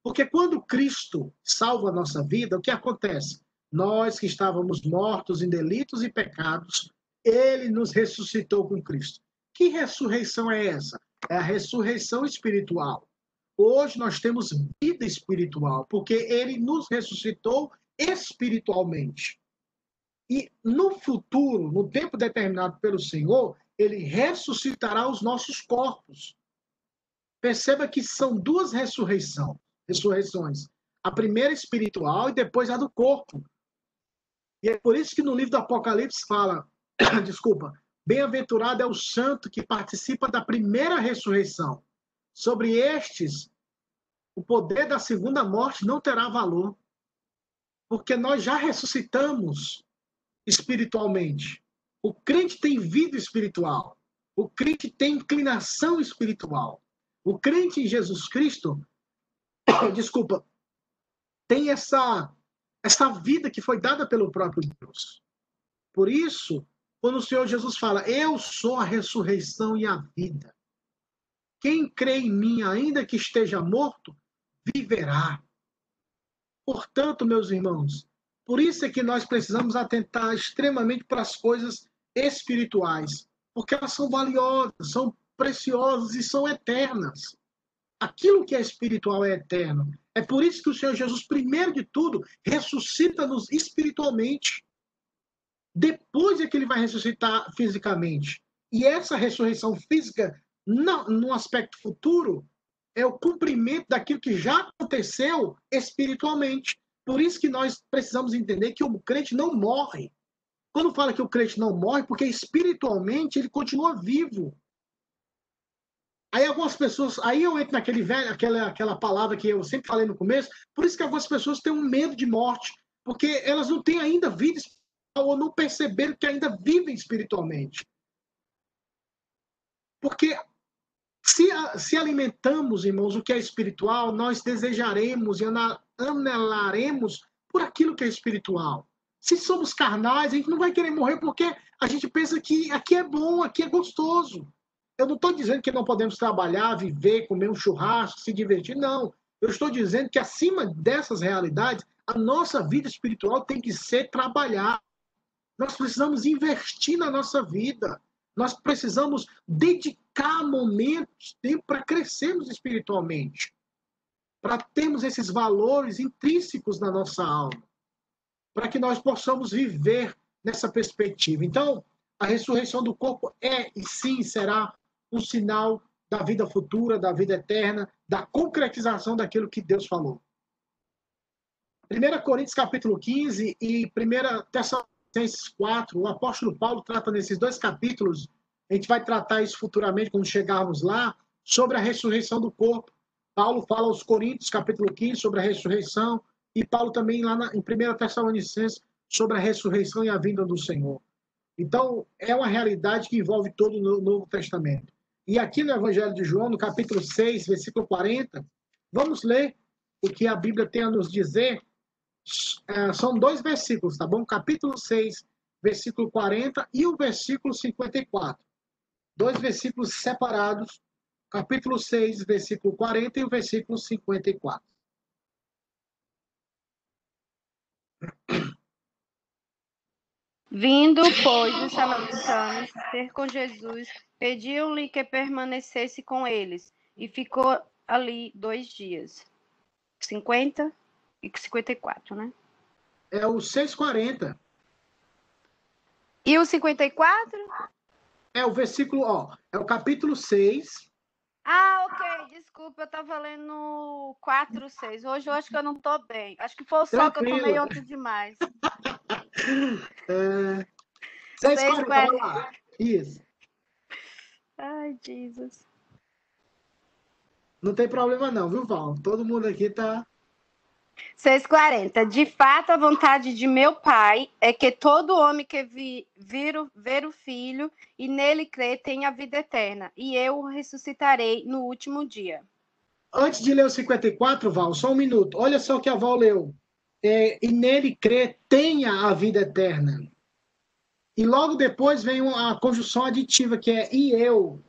Porque quando Cristo salva a nossa vida, o que acontece? Nós que estávamos mortos em delitos e pecados, ele nos ressuscitou com Cristo. Que ressurreição é essa? É a ressurreição espiritual. Hoje nós temos vida espiritual, porque ele nos ressuscitou espiritualmente. E no futuro, no tempo determinado pelo Senhor, ele ressuscitará os nossos corpos. Perceba que são duas ressurreição, ressurreições. A primeira espiritual e depois a do corpo. E é por isso que no livro do Apocalipse fala, desculpa, bem-aventurado é o santo que participa da primeira ressurreição. Sobre estes, o poder da segunda morte não terá valor, porque nós já ressuscitamos espiritualmente. O crente tem vida espiritual. O crente tem inclinação espiritual. O crente em Jesus Cristo, desculpa, tem essa essa vida que foi dada pelo próprio Deus. Por isso, quando o Senhor Jesus fala: "Eu sou a ressurreição e a vida. Quem crê em mim, ainda que esteja morto, viverá." Portanto, meus irmãos, por isso é que nós precisamos atentar extremamente para as coisas espirituais, porque elas são valiosas, são preciosas e são eternas. Aquilo que é espiritual é eterno. É por isso que o Senhor Jesus, primeiro de tudo, ressuscita-nos espiritualmente. Depois é que ele vai ressuscitar fisicamente. E essa ressurreição física, no aspecto futuro, é o cumprimento daquilo que já aconteceu espiritualmente. Por isso que nós precisamos entender que o crente não morre. Quando fala que o crente não morre, porque espiritualmente ele continua vivo. Aí algumas pessoas, aí eu entro naquele velho, aquela, aquela palavra que eu sempre falei no começo, por isso que algumas pessoas têm um medo de morte, porque elas não têm ainda vida espiritual ou não perceberam que ainda vivem espiritualmente. Porque se, se alimentamos, irmãos, o que é espiritual, nós desejaremos e anelaremos por aquilo que é espiritual. Se somos carnais, a gente não vai querer morrer porque a gente pensa que aqui é bom, aqui é gostoso. Eu não estou dizendo que não podemos trabalhar, viver, comer um churrasco, se divertir, não. Eu estou dizendo que acima dessas realidades, a nossa vida espiritual tem que ser trabalhar. Nós precisamos investir na nossa vida. Nós precisamos dedicar momentos, tempo para crescermos espiritualmente, para termos esses valores intrínsecos na nossa alma, para que nós possamos viver nessa perspectiva. Então, a ressurreição do corpo é e sim será um sinal da vida futura, da vida eterna, da concretização daquilo que Deus falou. 1 Coríntios capítulo 15 e 1 Tessalonicenses Colossenses 4, o apóstolo Paulo trata nesses dois capítulos, a gente vai tratar isso futuramente quando chegarmos lá, sobre a ressurreição do corpo. Paulo fala aos Coríntios, capítulo 15, sobre a ressurreição, e Paulo também lá na, em 1 Tessalonicenses, sobre a ressurreição e a vinda do Senhor. Então, é uma realidade que envolve todo o Novo Testamento. E aqui no Evangelho de João, no capítulo 6, versículo 40, vamos ler o que a Bíblia tem a nos dizer é, são dois versículos, tá bom? Capítulo 6, versículo 40 e o versículo 54. Dois versículos separados. capítulo 6, versículo 40 e o versículo 54. Vindo, pois, os samaritanos ter com Jesus, pediam-lhe que permanecesse com eles, e ficou ali dois dias. 50 e 54, né? É o 640. E o 54? É o versículo, ó, é o capítulo 6. Ah, ok, desculpa, eu tava lendo 4, 6. Hoje eu acho que eu não tô bem. Acho que foi o sol que eu tomei ontem demais. é... 640, Isso. Ai, Jesus. Não tem problema não, viu, Val? Todo mundo aqui tá 6,40. De fato, a vontade de meu pai é que todo homem que vi, vir, ver o filho e nele crer tenha vida eterna, e eu o ressuscitarei no último dia. Antes de ler o 54, Val, só um minuto. Olha só o que a Val leu. É, e nele crer tenha a vida eterna. E logo depois vem a conjunção aditiva, que é e eu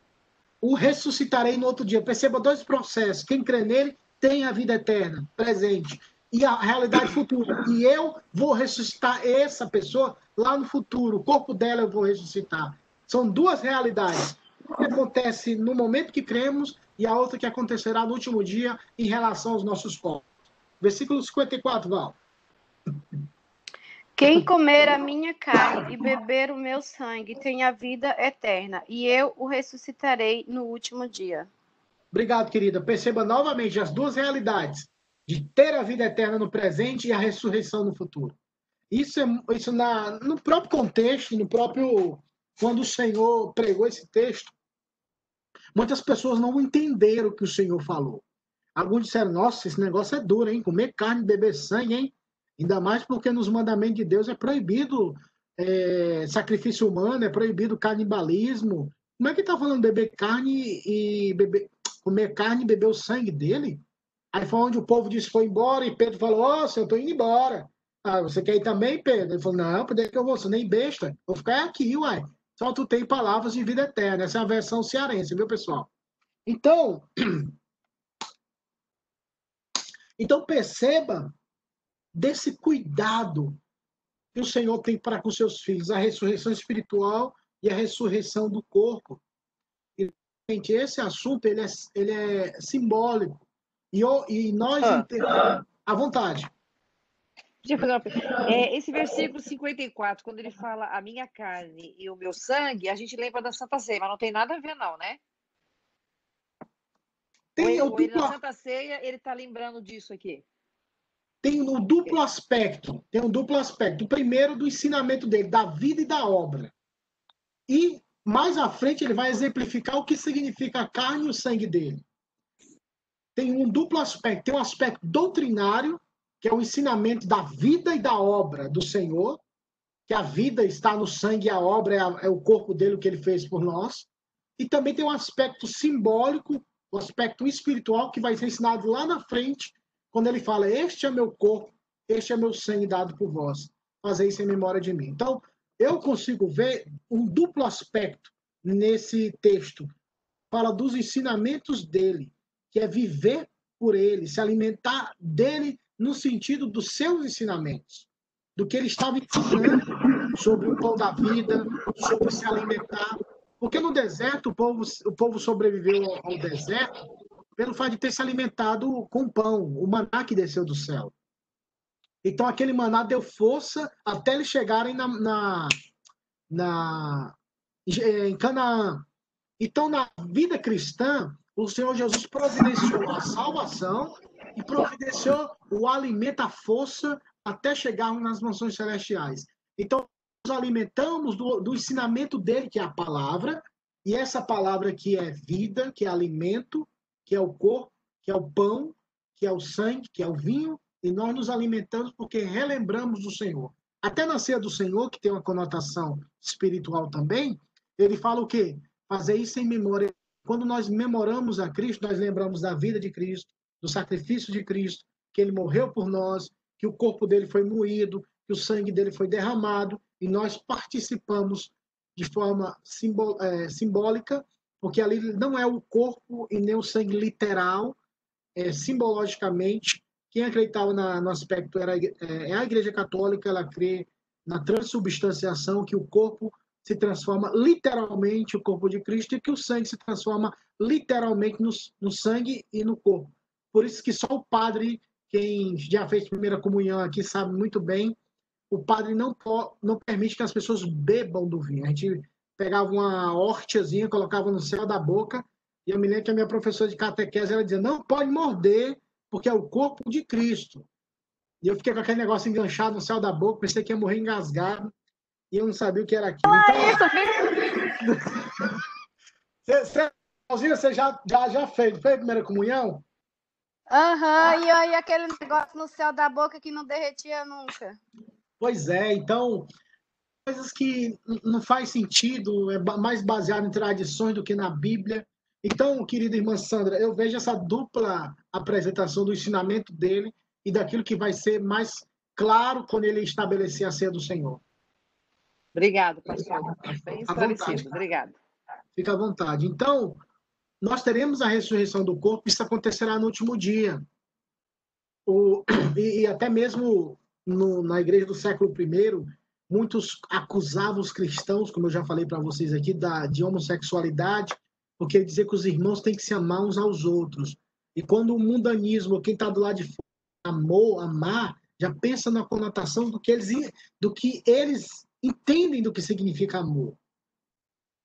o ressuscitarei no outro dia. Perceba dois processos. Quem crê nele tem a vida eterna, presente e a realidade futura. E eu vou ressuscitar essa pessoa lá no futuro. O corpo dela eu vou ressuscitar. São duas realidades. Uma que acontece no momento que cremos e a outra que acontecerá no último dia em relação aos nossos corpos. Versículo 54, Val. Quem comer a minha carne e beber o meu sangue tem a vida eterna, e eu o ressuscitarei no último dia. Obrigado, querida. Perceba novamente as duas realidades de ter a vida eterna no presente e a ressurreição no futuro. Isso é isso na, no próprio contexto, no próprio quando o Senhor pregou esse texto, muitas pessoas não entenderam o que o Senhor falou. Alguns disseram: "Nossa, esse negócio é duro, hein? Comer carne, beber sangue, hein?" Ainda mais porque nos mandamentos de Deus é proibido é, sacrifício humano, é proibido canibalismo. Como é que está falando beber carne e beber, comer carne e beber o sangue dele? Aí foi onde o povo disse foi embora, e Pedro falou: Ó, oh, eu estou indo embora. Ah, você quer ir também, Pedro? Ele falou: Não, por que eu vou? Você nem besta. Vou ficar aqui, uai. Só tu tem palavras de vida eterna. Essa é a versão cearense, viu, pessoal? Então, então perceba desse cuidado que o Senhor tem para com seus filhos, a ressurreição espiritual e a ressurreição do corpo. E, gente, esse assunto ele é, ele é simbólico. E, e nós ah. entendemos à vontade. É, esse versículo 54, quando ele fala a minha carne e o meu sangue, a gente lembra da Santa Ceia, mas não tem nada a ver, não, né? Tem o duplo... na Santa Ceia, ele está lembrando disso aqui. Tem um duplo aspecto. Tem um duplo aspecto. O primeiro, do ensinamento dele, da vida e da obra. E mais à frente, ele vai exemplificar o que significa a carne e o sangue dele tem um duplo aspecto. Tem um aspecto doutrinário, que é o ensinamento da vida e da obra do Senhor, que a vida está no sangue e a obra é, a, é o corpo dele, o que ele fez por nós. E também tem um aspecto simbólico, o um aspecto espiritual, que vai ser ensinado lá na frente, quando ele fala: Este é meu corpo, este é meu sangue dado por vós. Fazer isso em memória de mim. Então, eu consigo ver um duplo aspecto nesse texto. Fala dos ensinamentos dele, que é viver por ele, se alimentar dele no sentido dos seus ensinamentos, do que ele estava ensinando sobre o pão da vida, sobre se alimentar. Porque no deserto o povo, o povo sobreviveu ao deserto pelo fato de ter se alimentado com pão, o maná que desceu do céu. Então aquele maná deu força até eles chegarem na, na, na em Canaã. Então na vida cristã o Senhor Jesus providenciou a salvação e providenciou o alimento, a força, até chegarmos nas mansões celestiais. Então, nos alimentamos do, do ensinamento dele, que é a palavra, e essa palavra que é vida, que é alimento, que é o corpo, que é o pão, que é o sangue, que é o vinho, e nós nos alimentamos porque relembramos do Senhor. Até na ceia do Senhor, que tem uma conotação espiritual também, ele fala o quê? Fazer isso em memória quando nós memoramos a Cristo, nós lembramos da vida de Cristo, do sacrifício de Cristo, que ele morreu por nós, que o corpo dele foi moído, que o sangue dele foi derramado, e nós participamos de forma simbólica, porque ali não é o corpo e nem o sangue literal, é, simbologicamente. Quem acreditava na, no aspecto era é, é a Igreja Católica, ela crê na transubstanciação, que o corpo se transforma literalmente o corpo de Cristo e que o sangue se transforma literalmente no, no sangue e no corpo. Por isso que só o padre, quem já fez primeira comunhão aqui, sabe muito bem, o padre não, não permite que as pessoas bebam do vinho. A gente pegava uma hortiazinha, colocava no céu da boca, e eu me lembro que a minha professora de catequese ela dizia: não pode morder, porque é o corpo de Cristo. E eu fiquei com aquele negócio enganchado no céu da boca, pensei que ia morrer engasgado e eu não sabia o que era aquilo. Então, você, você, você já, já, já fez, fez a primeira comunhão? Aham, uhum, e aí aquele negócio no céu da boca que não derretia nunca. Pois é, então, coisas que não faz sentido, é mais baseado em tradições do que na Bíblia. Então, querida irmã Sandra, eu vejo essa dupla apresentação do ensinamento dele e daquilo que vai ser mais claro quando ele estabelecer a ceia do Senhor. Obrigado, pastor. Bem esclarecido. Obrigado. Fica à vontade. Então, nós teremos a ressurreição do corpo, isso acontecerá no último dia. O, e, e até mesmo no, na igreja do século I, muitos acusavam os cristãos, como eu já falei para vocês aqui, da, de homossexualidade, porque dizer que os irmãos têm que se amar uns aos outros. E quando o mundanismo, quem está do lado de fora, amou, amar, já pensa na conotação do que eles, do que eles entendem do que significa amor.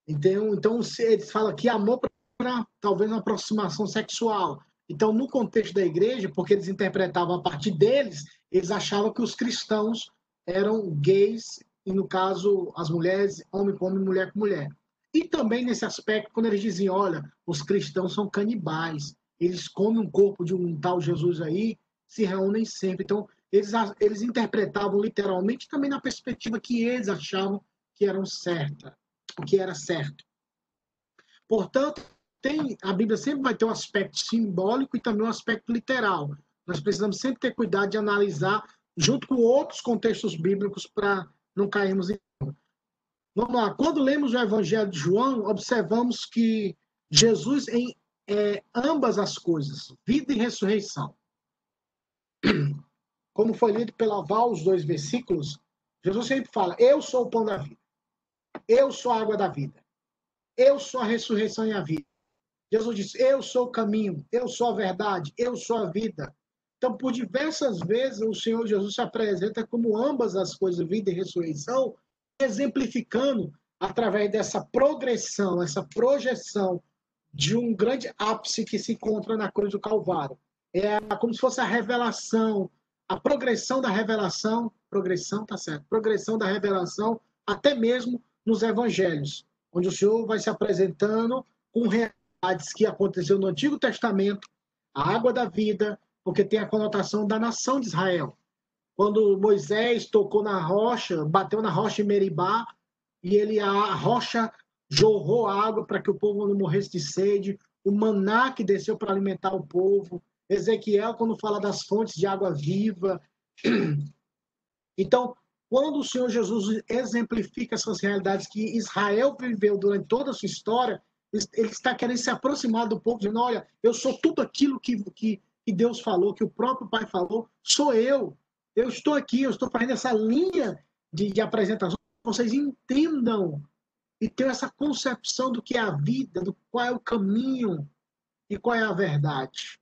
Então, então eles falam que amor para talvez uma aproximação sexual. Então, no contexto da igreja, porque eles interpretavam a partir deles, eles achavam que os cristãos eram gays, e no caso, as mulheres, homem com homem, mulher com mulher. E também nesse aspecto, quando eles diziam, olha, os cristãos são canibais, eles comem um corpo de um tal Jesus aí, se reúnem sempre. Então, eles, eles interpretavam literalmente também na perspectiva que eles achavam que eram certa, o que era certo. Portanto, tem, a Bíblia sempre vai ter um aspecto simbólico e também um aspecto literal. Nós precisamos sempre ter cuidado de analisar junto com outros contextos bíblicos para não cairmos em. Vamos lá. Quando lemos o Evangelho de João, observamos que Jesus em é, ambas as coisas, vida e ressurreição, como foi lido pela Val, os dois versículos, Jesus sempre fala: Eu sou o pão da vida. Eu sou a água da vida. Eu sou a ressurreição e a vida. Jesus disse: Eu sou o caminho. Eu sou a verdade. Eu sou a vida. Então, por diversas vezes, o Senhor Jesus se apresenta como ambas as coisas, vida e ressurreição, exemplificando através dessa progressão, essa projeção de um grande ápice que se encontra na cruz do Calvário. É como se fosse a revelação a progressão da revelação, progressão, tá certo, progressão da revelação, até mesmo nos evangelhos, onde o Senhor vai se apresentando com realidades que aconteceu no Antigo Testamento, a água da vida, porque tem a conotação da nação de Israel. Quando Moisés tocou na rocha, bateu na rocha em Meribá, e ele a rocha jorrou água para que o povo não morresse de sede, o maná que desceu para alimentar o povo, Ezequiel, quando fala das fontes de água viva. Então, quando o Senhor Jesus exemplifica essas realidades que Israel viveu durante toda a sua história, ele está querendo se aproximar do povo, dizendo: Olha, eu sou tudo aquilo que, que, que Deus falou, que o próprio Pai falou, sou eu. Eu estou aqui, eu estou fazendo essa linha de, de apresentação, vocês entendam e tenham essa concepção do que é a vida, do qual é o caminho e qual é a verdade.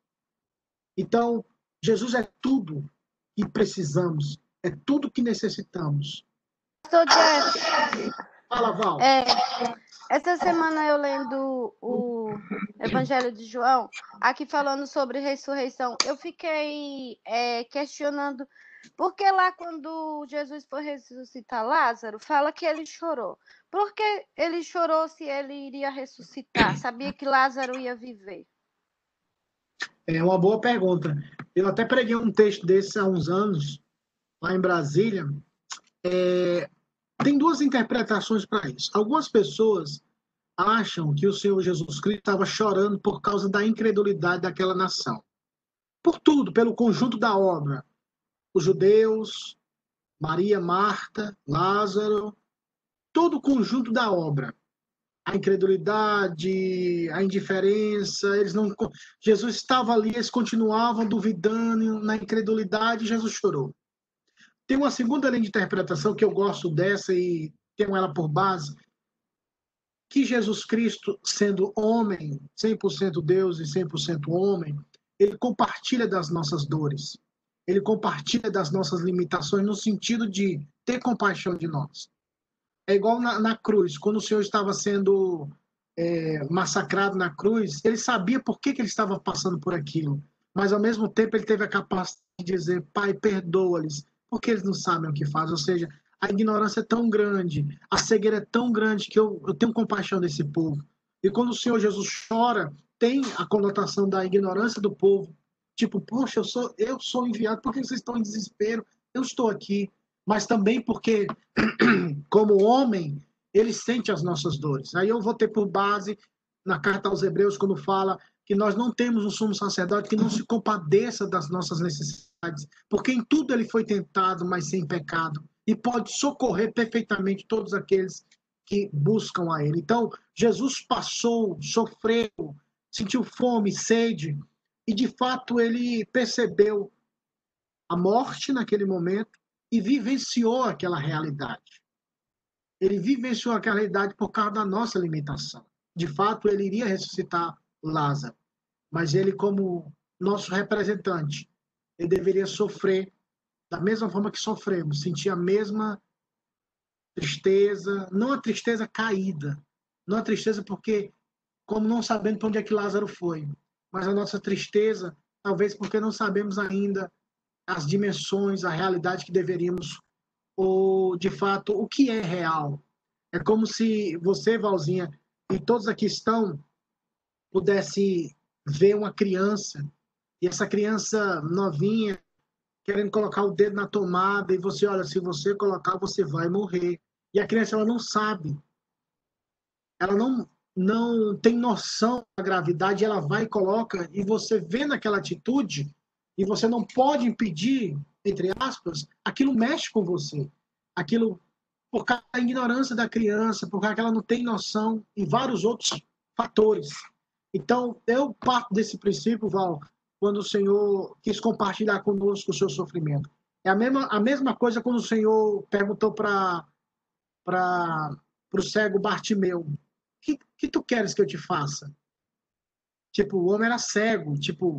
Então, Jesus é tudo que precisamos, é tudo que necessitamos. Pastor Jeff. Fala, Val. É, essa semana eu lendo o Evangelho de João, aqui falando sobre ressurreição, eu fiquei é, questionando porque lá quando Jesus foi ressuscitar Lázaro, fala que ele chorou. Por que ele chorou se ele iria ressuscitar? Sabia que Lázaro ia viver. É uma boa pergunta. Eu até preguei um texto desse há uns anos, lá em Brasília. É, tem duas interpretações para isso. Algumas pessoas acham que o Senhor Jesus Cristo estava chorando por causa da incredulidade daquela nação. Por tudo, pelo conjunto da obra. Os judeus, Maria, Marta, Lázaro, todo o conjunto da obra. a incredulidade, a indiferença, eles não Jesus estava ali, eles continuavam duvidando na incredulidade, Jesus chorou. Tem uma segunda linha de interpretação que eu gosto dessa e tenho ela por base, que Jesus Cristo, sendo homem, 100% Deus e 100% homem, ele compartilha das nossas dores. Ele compartilha das nossas limitações no sentido de ter compaixão de nós. É igual na, na cruz, quando o Senhor estava sendo é, massacrado na cruz, ele sabia por que, que ele estava passando por aquilo, mas ao mesmo tempo ele teve a capacidade de dizer: Pai, perdoa-lhes, porque eles não sabem o que fazem. Ou seja, a ignorância é tão grande, a cegueira é tão grande que eu, eu tenho compaixão desse povo. E quando o Senhor Jesus chora, tem a conotação da ignorância do povo. Tipo, poxa, eu sou, eu sou enviado, por que vocês estão em desespero? Eu estou aqui mas também porque, como homem, ele sente as nossas dores. Aí eu vou ter por base na carta aos Hebreus, quando fala que nós não temos um sumo sacerdote que não se compadeça das nossas necessidades, porque em tudo ele foi tentado, mas sem pecado, e pode socorrer perfeitamente todos aqueles que buscam a ele. Então, Jesus passou, sofreu, sentiu fome, sede, e de fato ele percebeu a morte naquele momento, e vivenciou aquela realidade. Ele vivenciou aquela realidade por causa da nossa limitação. De fato, ele iria ressuscitar Lázaro, mas ele, como nosso representante, ele deveria sofrer da mesma forma que sofremos, sentir a mesma tristeza, não a tristeza caída, não a tristeza porque, como não sabendo para onde é que Lázaro foi, mas a nossa tristeza, talvez porque não sabemos ainda as dimensões, a realidade que deveríamos, ou de fato, o que é real. É como se você, Valzinha, e todos aqui estão, pudesse ver uma criança, e essa criança novinha, querendo colocar o dedo na tomada, e você, olha, se você colocar, você vai morrer. E a criança, ela não sabe. Ela não, não tem noção da gravidade, ela vai e coloca, e você vê naquela atitude e você não pode impedir, entre aspas, aquilo mexe com você. Aquilo, por causa da ignorância da criança, por causa que ela não tem noção, e vários outros fatores. Então, eu parto desse princípio, Val, quando o Senhor quis compartilhar conosco o seu sofrimento. É a mesma, a mesma coisa quando o Senhor perguntou para o cego Bartimeu: O que, que tu queres que eu te faça? Tipo, o homem era cego, tipo,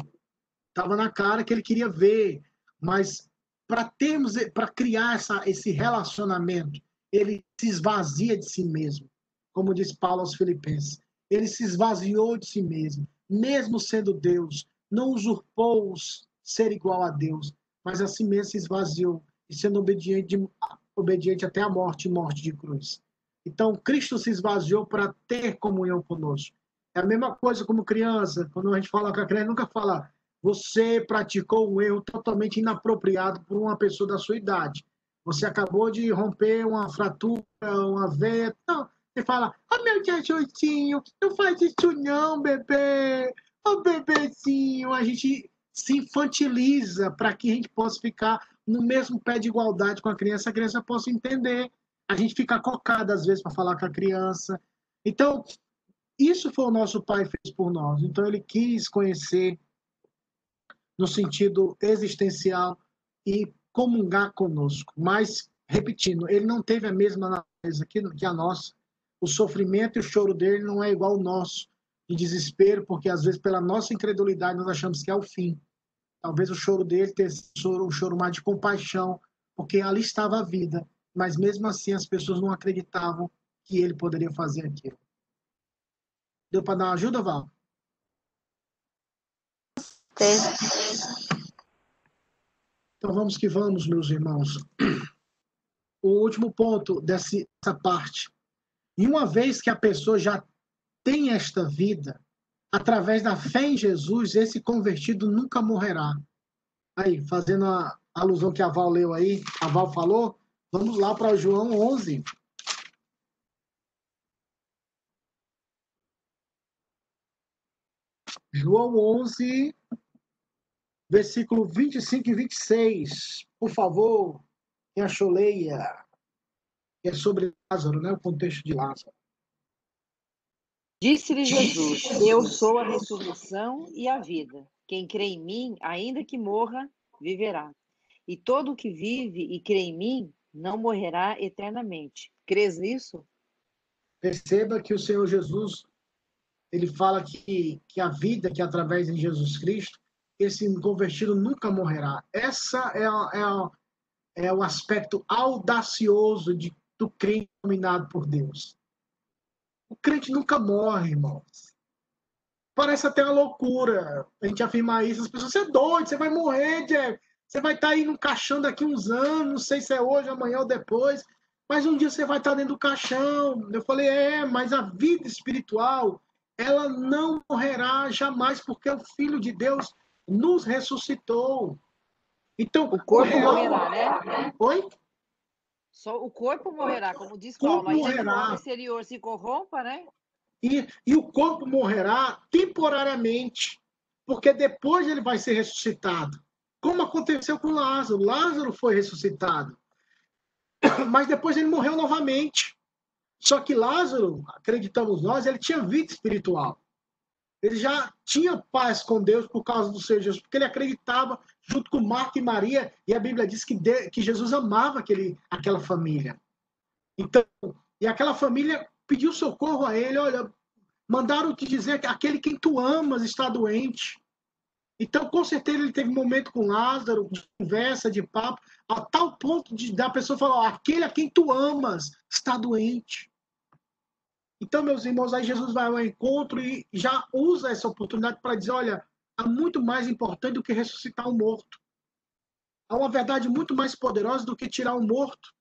Estava na cara que ele queria ver, mas para termos, para criar essa, esse relacionamento, ele se esvazia de si mesmo, como diz Paulo aos Filipenses. Ele se esvaziou de si mesmo, mesmo sendo Deus, não usurpou ser igual a Deus, mas assim mesmo se esvaziou e sendo obediente, obediente até a morte, morte de cruz. Então, Cristo se esvaziou para ter comunhão conosco. É a mesma coisa como criança, quando a gente fala com a criança, nunca fala, você praticou um erro totalmente inapropriado por uma pessoa da sua idade. Você acabou de romper uma fratura, uma veia. Não, você fala, oh meu Jesusinho, não faz isso não, bebê. Oh bebezinho. A gente se infantiliza para que a gente possa ficar no mesmo pé de igualdade com a criança, a criança possa entender. A gente fica cocada às vezes para falar com a criança. Então, isso foi o nosso pai fez por nós. Então, ele quis conhecer no sentido existencial e comungar conosco. Mas, repetindo, ele não teve a mesma natureza que a nossa. O sofrimento e o choro dele não é igual ao nosso, de desespero, porque às vezes, pela nossa incredulidade, nós achamos que é o fim. Talvez o choro dele tenha sido um choro mais de compaixão, porque ali estava a vida, mas mesmo assim as pessoas não acreditavam que ele poderia fazer aquilo. Deu para dar uma ajuda, Val? Então vamos que vamos, meus irmãos. O último ponto dessa parte. E uma vez que a pessoa já tem esta vida, através da fé em Jesus, esse convertido nunca morrerá. Aí, fazendo a alusão que a Val leu aí, a Val falou, vamos lá para João 11. João 11, versículo 25 e 26. Por favor, quem achou, leia. É sobre Lázaro, né? o contexto de Lázaro. Disse-lhe Jesus: Eu sou a ressurreição e a vida. Quem crê em mim, ainda que morra, viverá. E todo o que vive e crê em mim não morrerá eternamente. Crês nisso? Perceba que o Senhor Jesus, ele fala que, que a vida que é através de Jesus Cristo, esse convertido nunca morrerá. Essa é, é, é o aspecto audacioso de, do crente dominado por Deus. O crente nunca morre, irmãos. Parece até uma loucura a gente afirmar isso. As pessoas, você é doido, você vai morrer, Diego. Você vai estar aí no caixão daqui uns anos, não sei se é hoje, amanhã ou depois, mas um dia você vai estar dentro do caixão. Eu falei, é, mas a vida espiritual, ela não morrerá jamais, porque o Filho de Deus nos ressuscitou. Então, o corpo o real... morrerá, né? Oi? Só o corpo morrerá, como diz Paulo. Ainda morrerá. o exterior se corrompa, né? E, e o corpo morrerá temporariamente, porque depois ele vai ser ressuscitado. Como aconteceu com Lázaro. Lázaro foi ressuscitado. Mas depois ele morreu novamente. Só que Lázaro, acreditamos nós, ele tinha vida espiritual. Ele já tinha paz com Deus por causa do Senhor Jesus, porque ele acreditava junto com Marta e Maria, e a Bíblia diz que, de, que Jesus amava aquele, aquela família. Então, e aquela família pediu socorro a ele, olha, mandaram te dizer que aquele quem tu amas está doente. Então, com certeza, ele teve um momento com Lázaro, de conversa, de papo, a tal ponto de da pessoa falar: aquele a quem tu amas está doente. Então, meus irmãos, aí Jesus vai ao encontro e já usa essa oportunidade para dizer: olha, há muito mais importante do que ressuscitar um morto. Há uma verdade muito mais poderosa do que tirar um morto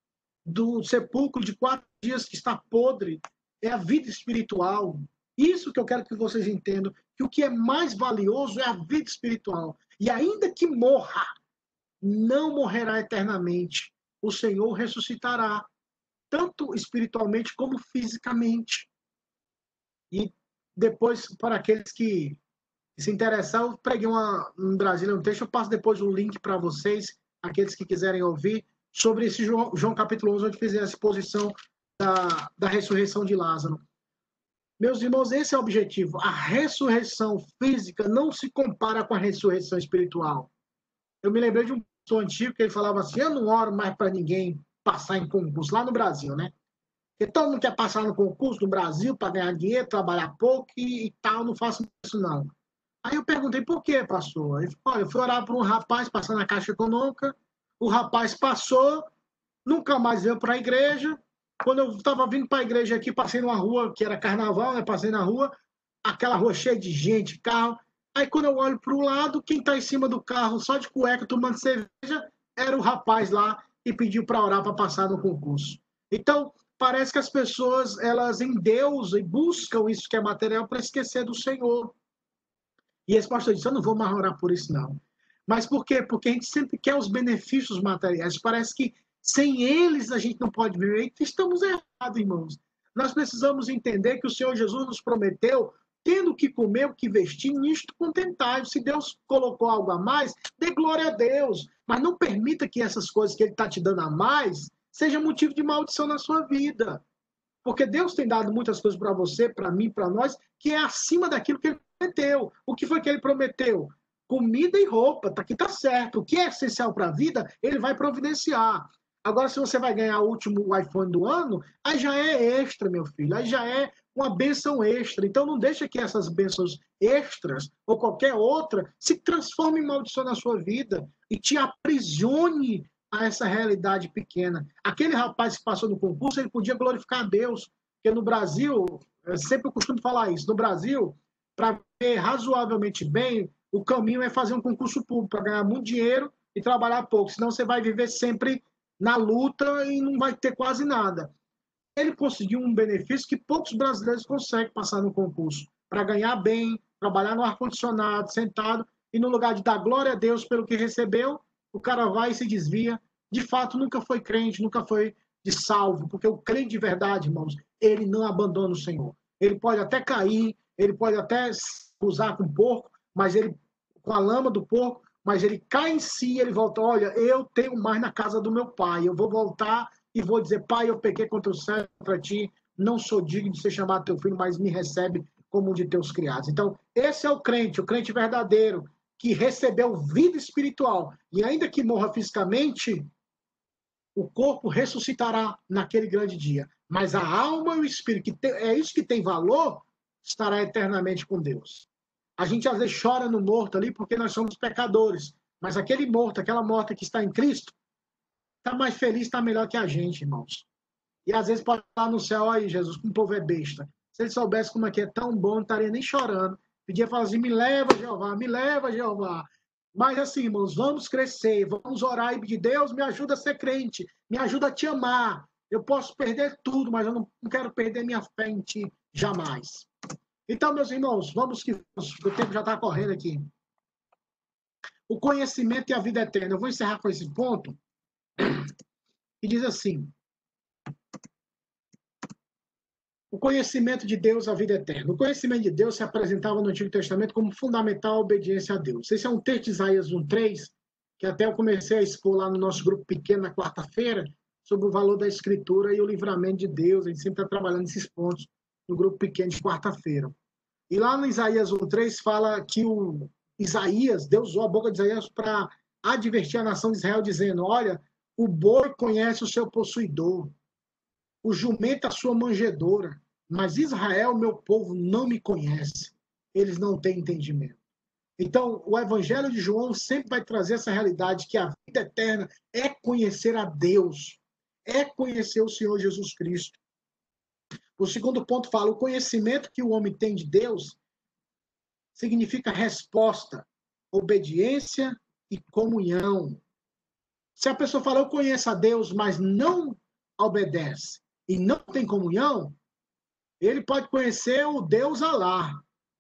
do sepulcro de quatro dias que está podre. É a vida espiritual. Isso que eu quero que vocês entendam, que o que é mais valioso é a vida espiritual. E ainda que morra, não morrerá eternamente. O Senhor ressuscitará, tanto espiritualmente como fisicamente. E depois, para aqueles que se interessar, eu preguei uma, um Brasília um texto, eu passo depois um link para vocês, aqueles que quiserem ouvir, sobre esse João, João capítulo 11, onde fizer a exposição da, da ressurreição de Lázaro. Meus irmãos, esse é o objetivo. A ressurreição física não se compara com a ressurreição espiritual. Eu me lembrei de um pastor antigo que ele falava assim: eu não oro mais para ninguém passar em concurso lá no Brasil, né? Porque todo mundo quer passar no concurso no Brasil para ganhar dinheiro, trabalhar pouco e, e, tal, não faço isso não. Aí eu perguntei por quê, pastor? Ele falou: olha, eu fui orar para um rapaz passando na Caixa Econômica, o rapaz passou, nunca mais veio para a igreja, quando eu estava vindo para a igreja aqui, passei numa rua que era carnaval, né? Passei na rua, aquela rua cheia de gente, carro. Aí quando eu olho para o lado, quem está em cima do carro, só de cueca, tomando cerveja, era o rapaz lá e pediu para orar para passar no concurso. Então, parece que as pessoas, elas endeusam e buscam isso que é material para esquecer do Senhor. E esse pastor disse, eu não vou mais orar por isso, não. Mas por quê? Porque a gente sempre quer os benefícios materiais. Parece que sem eles a gente não pode viver. Estamos errados, irmãos. Nós precisamos entender que o Senhor Jesus nos prometeu, tendo que comer, o que vestir, nisto contentar. Se Deus colocou algo a mais, dê glória a Deus. Mas não permita que essas coisas que Ele está te dando a mais seja motivo de maldição na sua vida. Porque Deus tem dado muitas coisas para você, para mim, para nós, que é acima daquilo que Ele prometeu. O que foi que Ele prometeu? Comida e roupa, tá aqui tá certo. O que é essencial para a vida, Ele vai providenciar. Agora, se você vai ganhar o último iPhone do ano, aí já é extra, meu filho. Aí já é uma benção extra. Então, não deixa que essas bênçãos extras ou qualquer outra se transforme em maldição na sua vida e te aprisione a essa realidade pequena. Aquele rapaz que passou no concurso, ele podia glorificar a Deus. Porque no Brasil, eu sempre costumo falar isso, no Brasil, para ver razoavelmente bem, o caminho é fazer um concurso público para ganhar muito dinheiro e trabalhar pouco. Senão você vai viver sempre na luta e não vai ter quase nada. Ele conseguiu um benefício que poucos brasileiros conseguem passar no concurso, para ganhar bem, trabalhar no ar-condicionado, sentado, e no lugar de dar glória a Deus pelo que recebeu, o cara vai e se desvia. De fato, nunca foi crente, nunca foi de salvo, porque o crente de verdade, irmãos, ele não abandona o Senhor. Ele pode até cair, ele pode até usar com o porco, mas ele, com a lama do porco, mas ele cai em si, ele volta, olha, eu tenho mais na casa do meu pai, eu vou voltar e vou dizer, pai, eu pequei contra o céu, contra ti, não sou digno de ser chamado teu filho, mas me recebe como um de teus criados. Então, esse é o crente, o crente verdadeiro, que recebeu vida espiritual. E ainda que morra fisicamente, o corpo ressuscitará naquele grande dia. Mas a alma e o espírito, que é isso que tem valor, estará eternamente com Deus. A gente às vezes chora no morto ali porque nós somos pecadores. Mas aquele morto, aquela morta que está em Cristo, está mais feliz, está melhor que a gente, irmãos. E às vezes pode estar no céu, aí, Jesus, como o povo é besta. Se ele soubesse como é que é tão bom, não estaria nem chorando. Pedia falar assim: me leva, Jeová, me leva, Jeová. Mas assim, irmãos, vamos crescer, vamos orar e pedir: Deus, me ajuda a ser crente, me ajuda a te amar. Eu posso perder tudo, mas eu não quero perder minha fé em ti jamais. Então, meus irmãos, vamos que o tempo já está correndo aqui. O conhecimento e a vida eterna. Eu vou encerrar com esse ponto. E diz assim: O conhecimento de Deus, a vida eterna. O conhecimento de Deus se apresentava no Antigo Testamento como fundamental obediência a Deus. Esse é um texto de Isaías 1,3, que até eu comecei a expor lá no nosso grupo pequeno na quarta-feira, sobre o valor da Escritura e o livramento de Deus. A gente sempre está trabalhando nesses pontos no grupo pequeno de quarta-feira. E lá no Isaías 1,3 fala que o Isaías, Deus usou a boca de Isaías para advertir a nação de Israel, dizendo: Olha, o boi conhece o seu possuidor, o jumento a sua manjedoura, mas Israel, meu povo, não me conhece. Eles não têm entendimento. Então, o Evangelho de João sempre vai trazer essa realidade que a vida eterna é conhecer a Deus, é conhecer o Senhor Jesus Cristo. O segundo ponto fala: o conhecimento que o homem tem de Deus significa resposta, obediência e comunhão. Se a pessoa fala, eu conheço a Deus, mas não obedece, e não tem comunhão, ele pode conhecer o Deus Alá,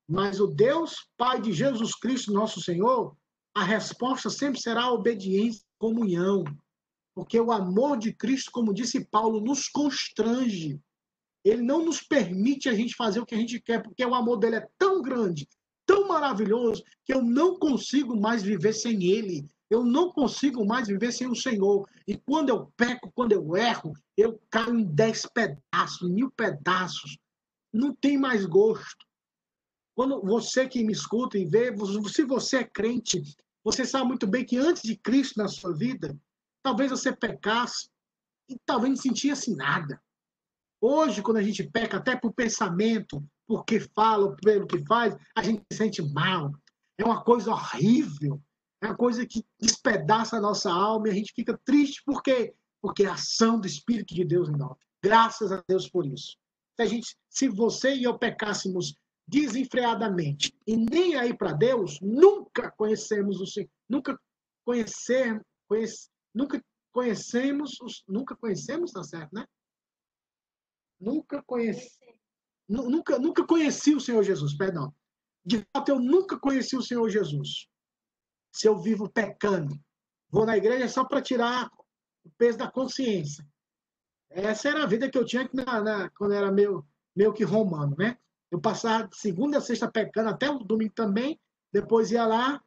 mas o Deus Pai de Jesus Cristo, nosso Senhor, a resposta sempre será obediência e comunhão. Porque o amor de Cristo, como disse Paulo, nos constrange. Ele não nos permite a gente fazer o que a gente quer, porque o amor dele é tão grande, tão maravilhoso, que eu não consigo mais viver sem ele. Eu não consigo mais viver sem o Senhor. E quando eu peco, quando eu erro, eu caio em dez pedaços, mil pedaços. Não tem mais gosto. Quando você que me escuta e vê, se você é crente, você sabe muito bem que antes de Cristo na sua vida, talvez você pecasse e talvez não sentisse nada. Hoje, quando a gente peca, até por pensamento, porque fala, pelo que faz, a gente se sente mal. É uma coisa horrível. É uma coisa que despedaça a nossa alma e a gente fica triste. Por quê? Porque é a ação do Espírito de Deus em nós. Graças a Deus por isso. Se, a gente, se você e eu pecássemos desenfreadamente e nem aí para Deus, nunca conhecemos o Senhor. Nunca conhecer, conhece, nunca conhecemos, os, nunca conhecemos, tá certo, né? Nunca conheci, nunca, nunca conheci o Senhor Jesus, perdão. De fato, eu nunca conheci o Senhor Jesus se eu vivo pecando. Vou na igreja só para tirar o peso da consciência. Essa era a vida que eu tinha na, na, quando era meio, meio que romano, né? Eu passava segunda a sexta pecando, até o domingo também, depois ia lá,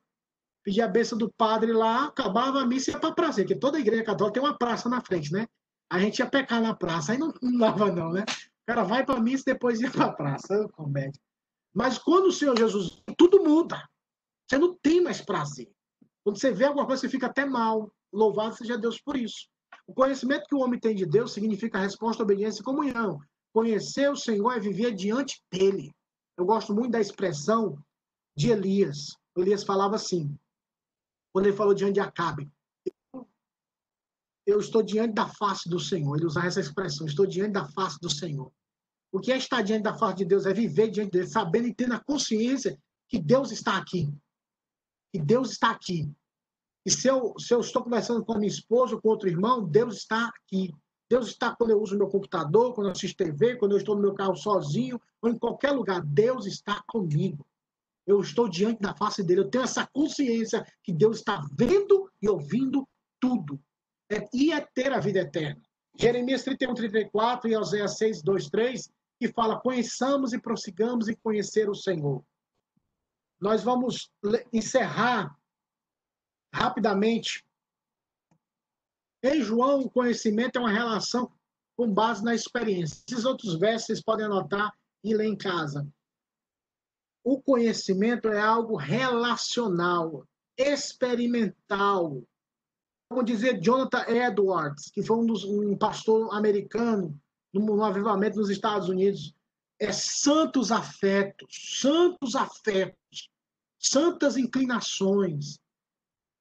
pedia a benção do padre lá, acabava a missa e ia para a praça, porque toda igreja católica tem uma praça na frente, né? A gente ia pecar na praça, aí não, não dava não, né? O cara vai para a missa e depois ia para a praça, comédia. Mas quando o Senhor Jesus, tudo muda. Você não tem mais prazer. Quando você vê alguma coisa, você fica até mal. Louvado seja Deus por isso. O conhecimento que o homem tem de Deus significa resposta, obediência e comunhão. Conhecer o Senhor é viver diante dele. Eu gosto muito da expressão de Elias. Elias falava assim, quando ele falou diante de Acabe. Eu estou diante da face do Senhor. Ele usava essa expressão, estou diante da face do Senhor. O que é estar diante da face de Deus? É viver diante dele, sabendo e tendo a consciência que Deus está aqui que Deus está aqui. E se eu, se eu estou conversando com a minha esposa ou com outro irmão, Deus está aqui. Deus está quando eu uso meu computador, quando eu assisto TV, quando eu estou no meu carro sozinho, ou em qualquer lugar. Deus está comigo. Eu estou diante da face dele. Eu tenho essa consciência que Deus está vendo e ouvindo tudo. É, e é ter a vida eterna. Jeremias 31, 34 e Oséias 6, 2, 3, que fala: conheçamos e prossigamos em conhecer o Senhor nós vamos encerrar rapidamente. Em João, o conhecimento é uma relação com base na experiência. Esses outros versos vocês podem anotar e ler em casa. O conhecimento é algo relacional, experimental. Como dizia Jonathan Edwards, que foi um, dos, um pastor americano no, no avivamento nos Estados Unidos, é santos afetos, santos afetos, santas inclinações.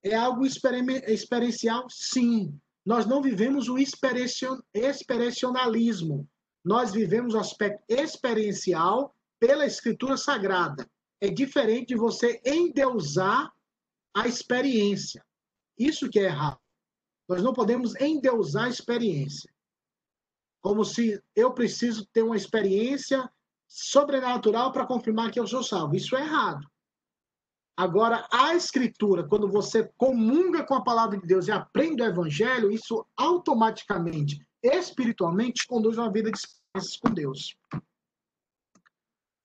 É algo experiencial, sim. Nós não vivemos o experiencionalismo. Nós vivemos o aspecto experiencial pela Escritura Sagrada. É diferente de você endeusar a experiência. Isso que é errado. Nós não podemos endeusar a experiência. Como se eu preciso ter uma experiência sobrenatural para confirmar que eu sou salvo. Isso é errado. Agora, a Escritura, quando você comunga com a palavra de Deus e aprende o Evangelho, isso automaticamente, espiritualmente, conduz a uma vida de experiências com Deus.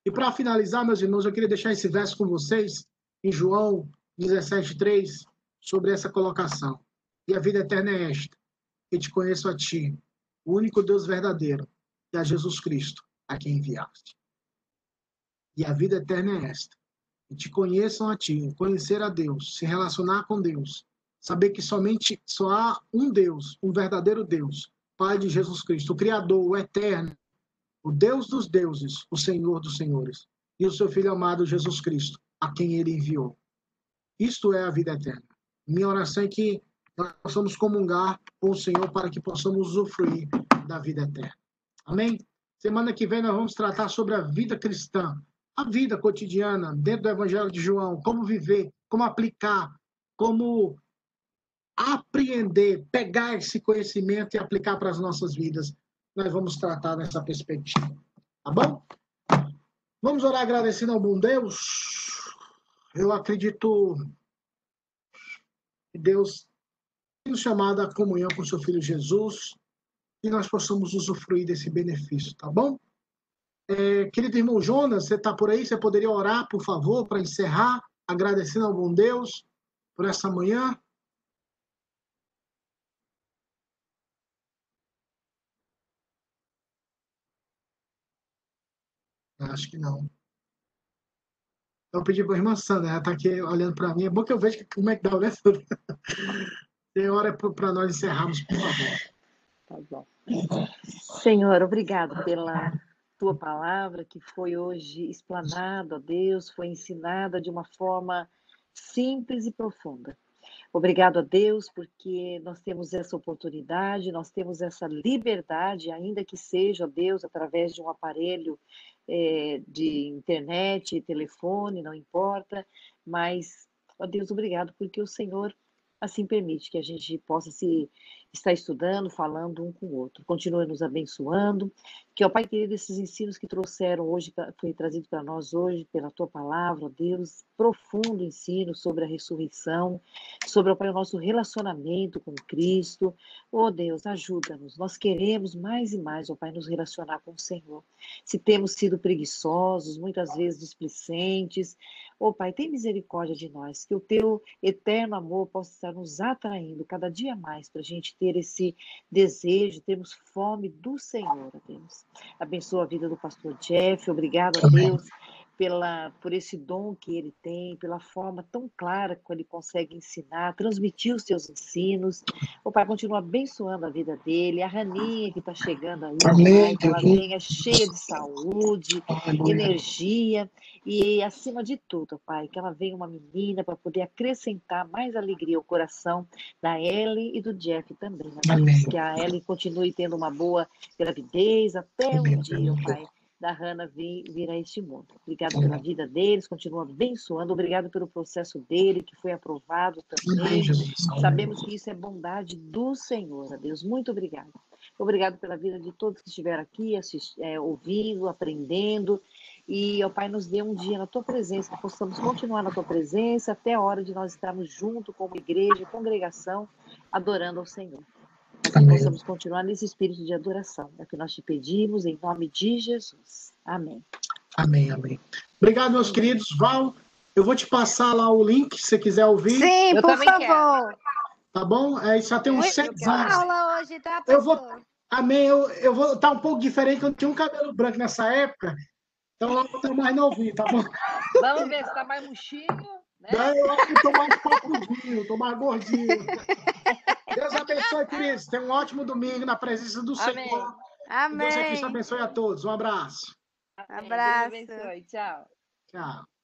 E para finalizar, meus irmãos, eu queria deixar esse verso com vocês, em João 17,3, sobre essa colocação. E a vida eterna é esta: que te conheço a ti, o único Deus verdadeiro, e a Jesus Cristo, a quem enviaste. E a vida eterna é esta: que te conheçam a ti, conhecer a Deus, se relacionar com Deus, saber que somente só há um Deus, um verdadeiro Deus, Pai de Jesus Cristo, o Criador, o Eterno, o Deus dos deuses, o Senhor dos senhores, e o seu Filho amado Jesus Cristo, a quem ele enviou. Isto é a vida eterna. Minha oração é que nós possamos comungar com o Senhor para que possamos usufruir da vida eterna. Amém? Semana que vem nós vamos tratar sobre a vida cristã, a vida cotidiana dentro do Evangelho de João, como viver, como aplicar, como apreender, pegar esse conhecimento e aplicar para as nossas vidas nós vamos tratar nessa perspectiva. Tá bom? Vamos orar agradecendo ao bom Deus. Eu acredito que Deus tem nos chamado à comunhão com seu Filho Jesus e nós possamos usufruir desse benefício, tá bom? É, querido irmão Jonas, você está por aí? Você poderia orar, por favor, para encerrar, agradecendo ao bom Deus por essa manhã? Acho que não. Então, eu pedi para a irmã Sandra, ela está aqui olhando para mim. É bom que eu veja como é que dá, né, Sandra? Tem hora para nós encerrarmos, por favor. Tá bom. Senhor, obrigado pela tua palavra que foi hoje explanada, ó Deus, foi ensinada de uma forma simples e profunda. Obrigado a Deus, porque nós temos essa oportunidade, nós temos essa liberdade, ainda que seja, Deus, através de um aparelho é, de internet, telefone, não importa, mas, ó Deus, obrigado, porque o Senhor assim permite que a gente possa se estar estudando, falando um com o outro. Continue nos abençoando, que ó Pai querido, esses ensinos que trouxeram hoje, foi trazido para nós hoje pela tua palavra, ó Deus, profundo ensino sobre a ressurreição, sobre ó Pai, o nosso relacionamento com Cristo. Ó Deus, ajuda-nos. Nós queremos mais e mais, ó Pai, nos relacionar com o Senhor. Se temos sido preguiçosos, muitas vezes displicentes, ó Pai, tem misericórdia de nós, que o teu eterno amor possa estar nos atraindo cada dia mais para a gente ter esse desejo, termos fome do Senhor, ó Deus. Abençoa a vida do pastor Jeff, obrigado a Deus pela, por esse dom que ele tem, pela forma tão clara que ele consegue ensinar, transmitir os seus ensinos. O Pai continua abençoando a vida dele, a Raninha que está chegando aí, Amém, que ela venha cheia de saúde, Amém. energia e, acima de tudo, Pai, que ela venha uma menina para poder acrescentar mais alegria ao coração da Ellie e do Jeff também. Né? Que a Ellie continue tendo uma boa gravidez até um dia, Pai da Hannah vir, vir a este mundo. Obrigado pela vida deles, continua abençoando, obrigado pelo processo dele, que foi aprovado também. Sabemos que isso é bondade do Senhor, a Deus. Muito obrigado. Obrigado pela vida de todos que estiveram aqui, assist, é, ouvindo, aprendendo. E, ó Pai, nos dê um dia na tua presença, que possamos continuar na tua presença até a hora de nós estarmos juntos como igreja, congregação, adorando ao Senhor que possamos continuar nesse espírito de adoração. É o que nós te pedimos, em nome de Jesus. Amém. Amém, amém. Obrigado, meus queridos. Val, eu vou te passar lá o link, se você quiser ouvir. Sim, eu por favor. Quero. Tá bom? É, só tem uns seis anos. aula hoje, tá, pastor? Eu vou, Amém. Eu, eu vou estar tá um pouco diferente, eu tinha um cabelo branco nessa época. Então eu vou estar mais novinho, tá bom? Vamos ver se está mais murchinho. Né? Eu acho que estou mais papudinho, estou mais gordinho. Deus abençoe, queridos. Tenha um ótimo domingo na presença do Amém. Senhor. Amém. Deus Cristo abençoe a todos. Um abraço. Abraço. Deus abençoe. Tchau. Tchau.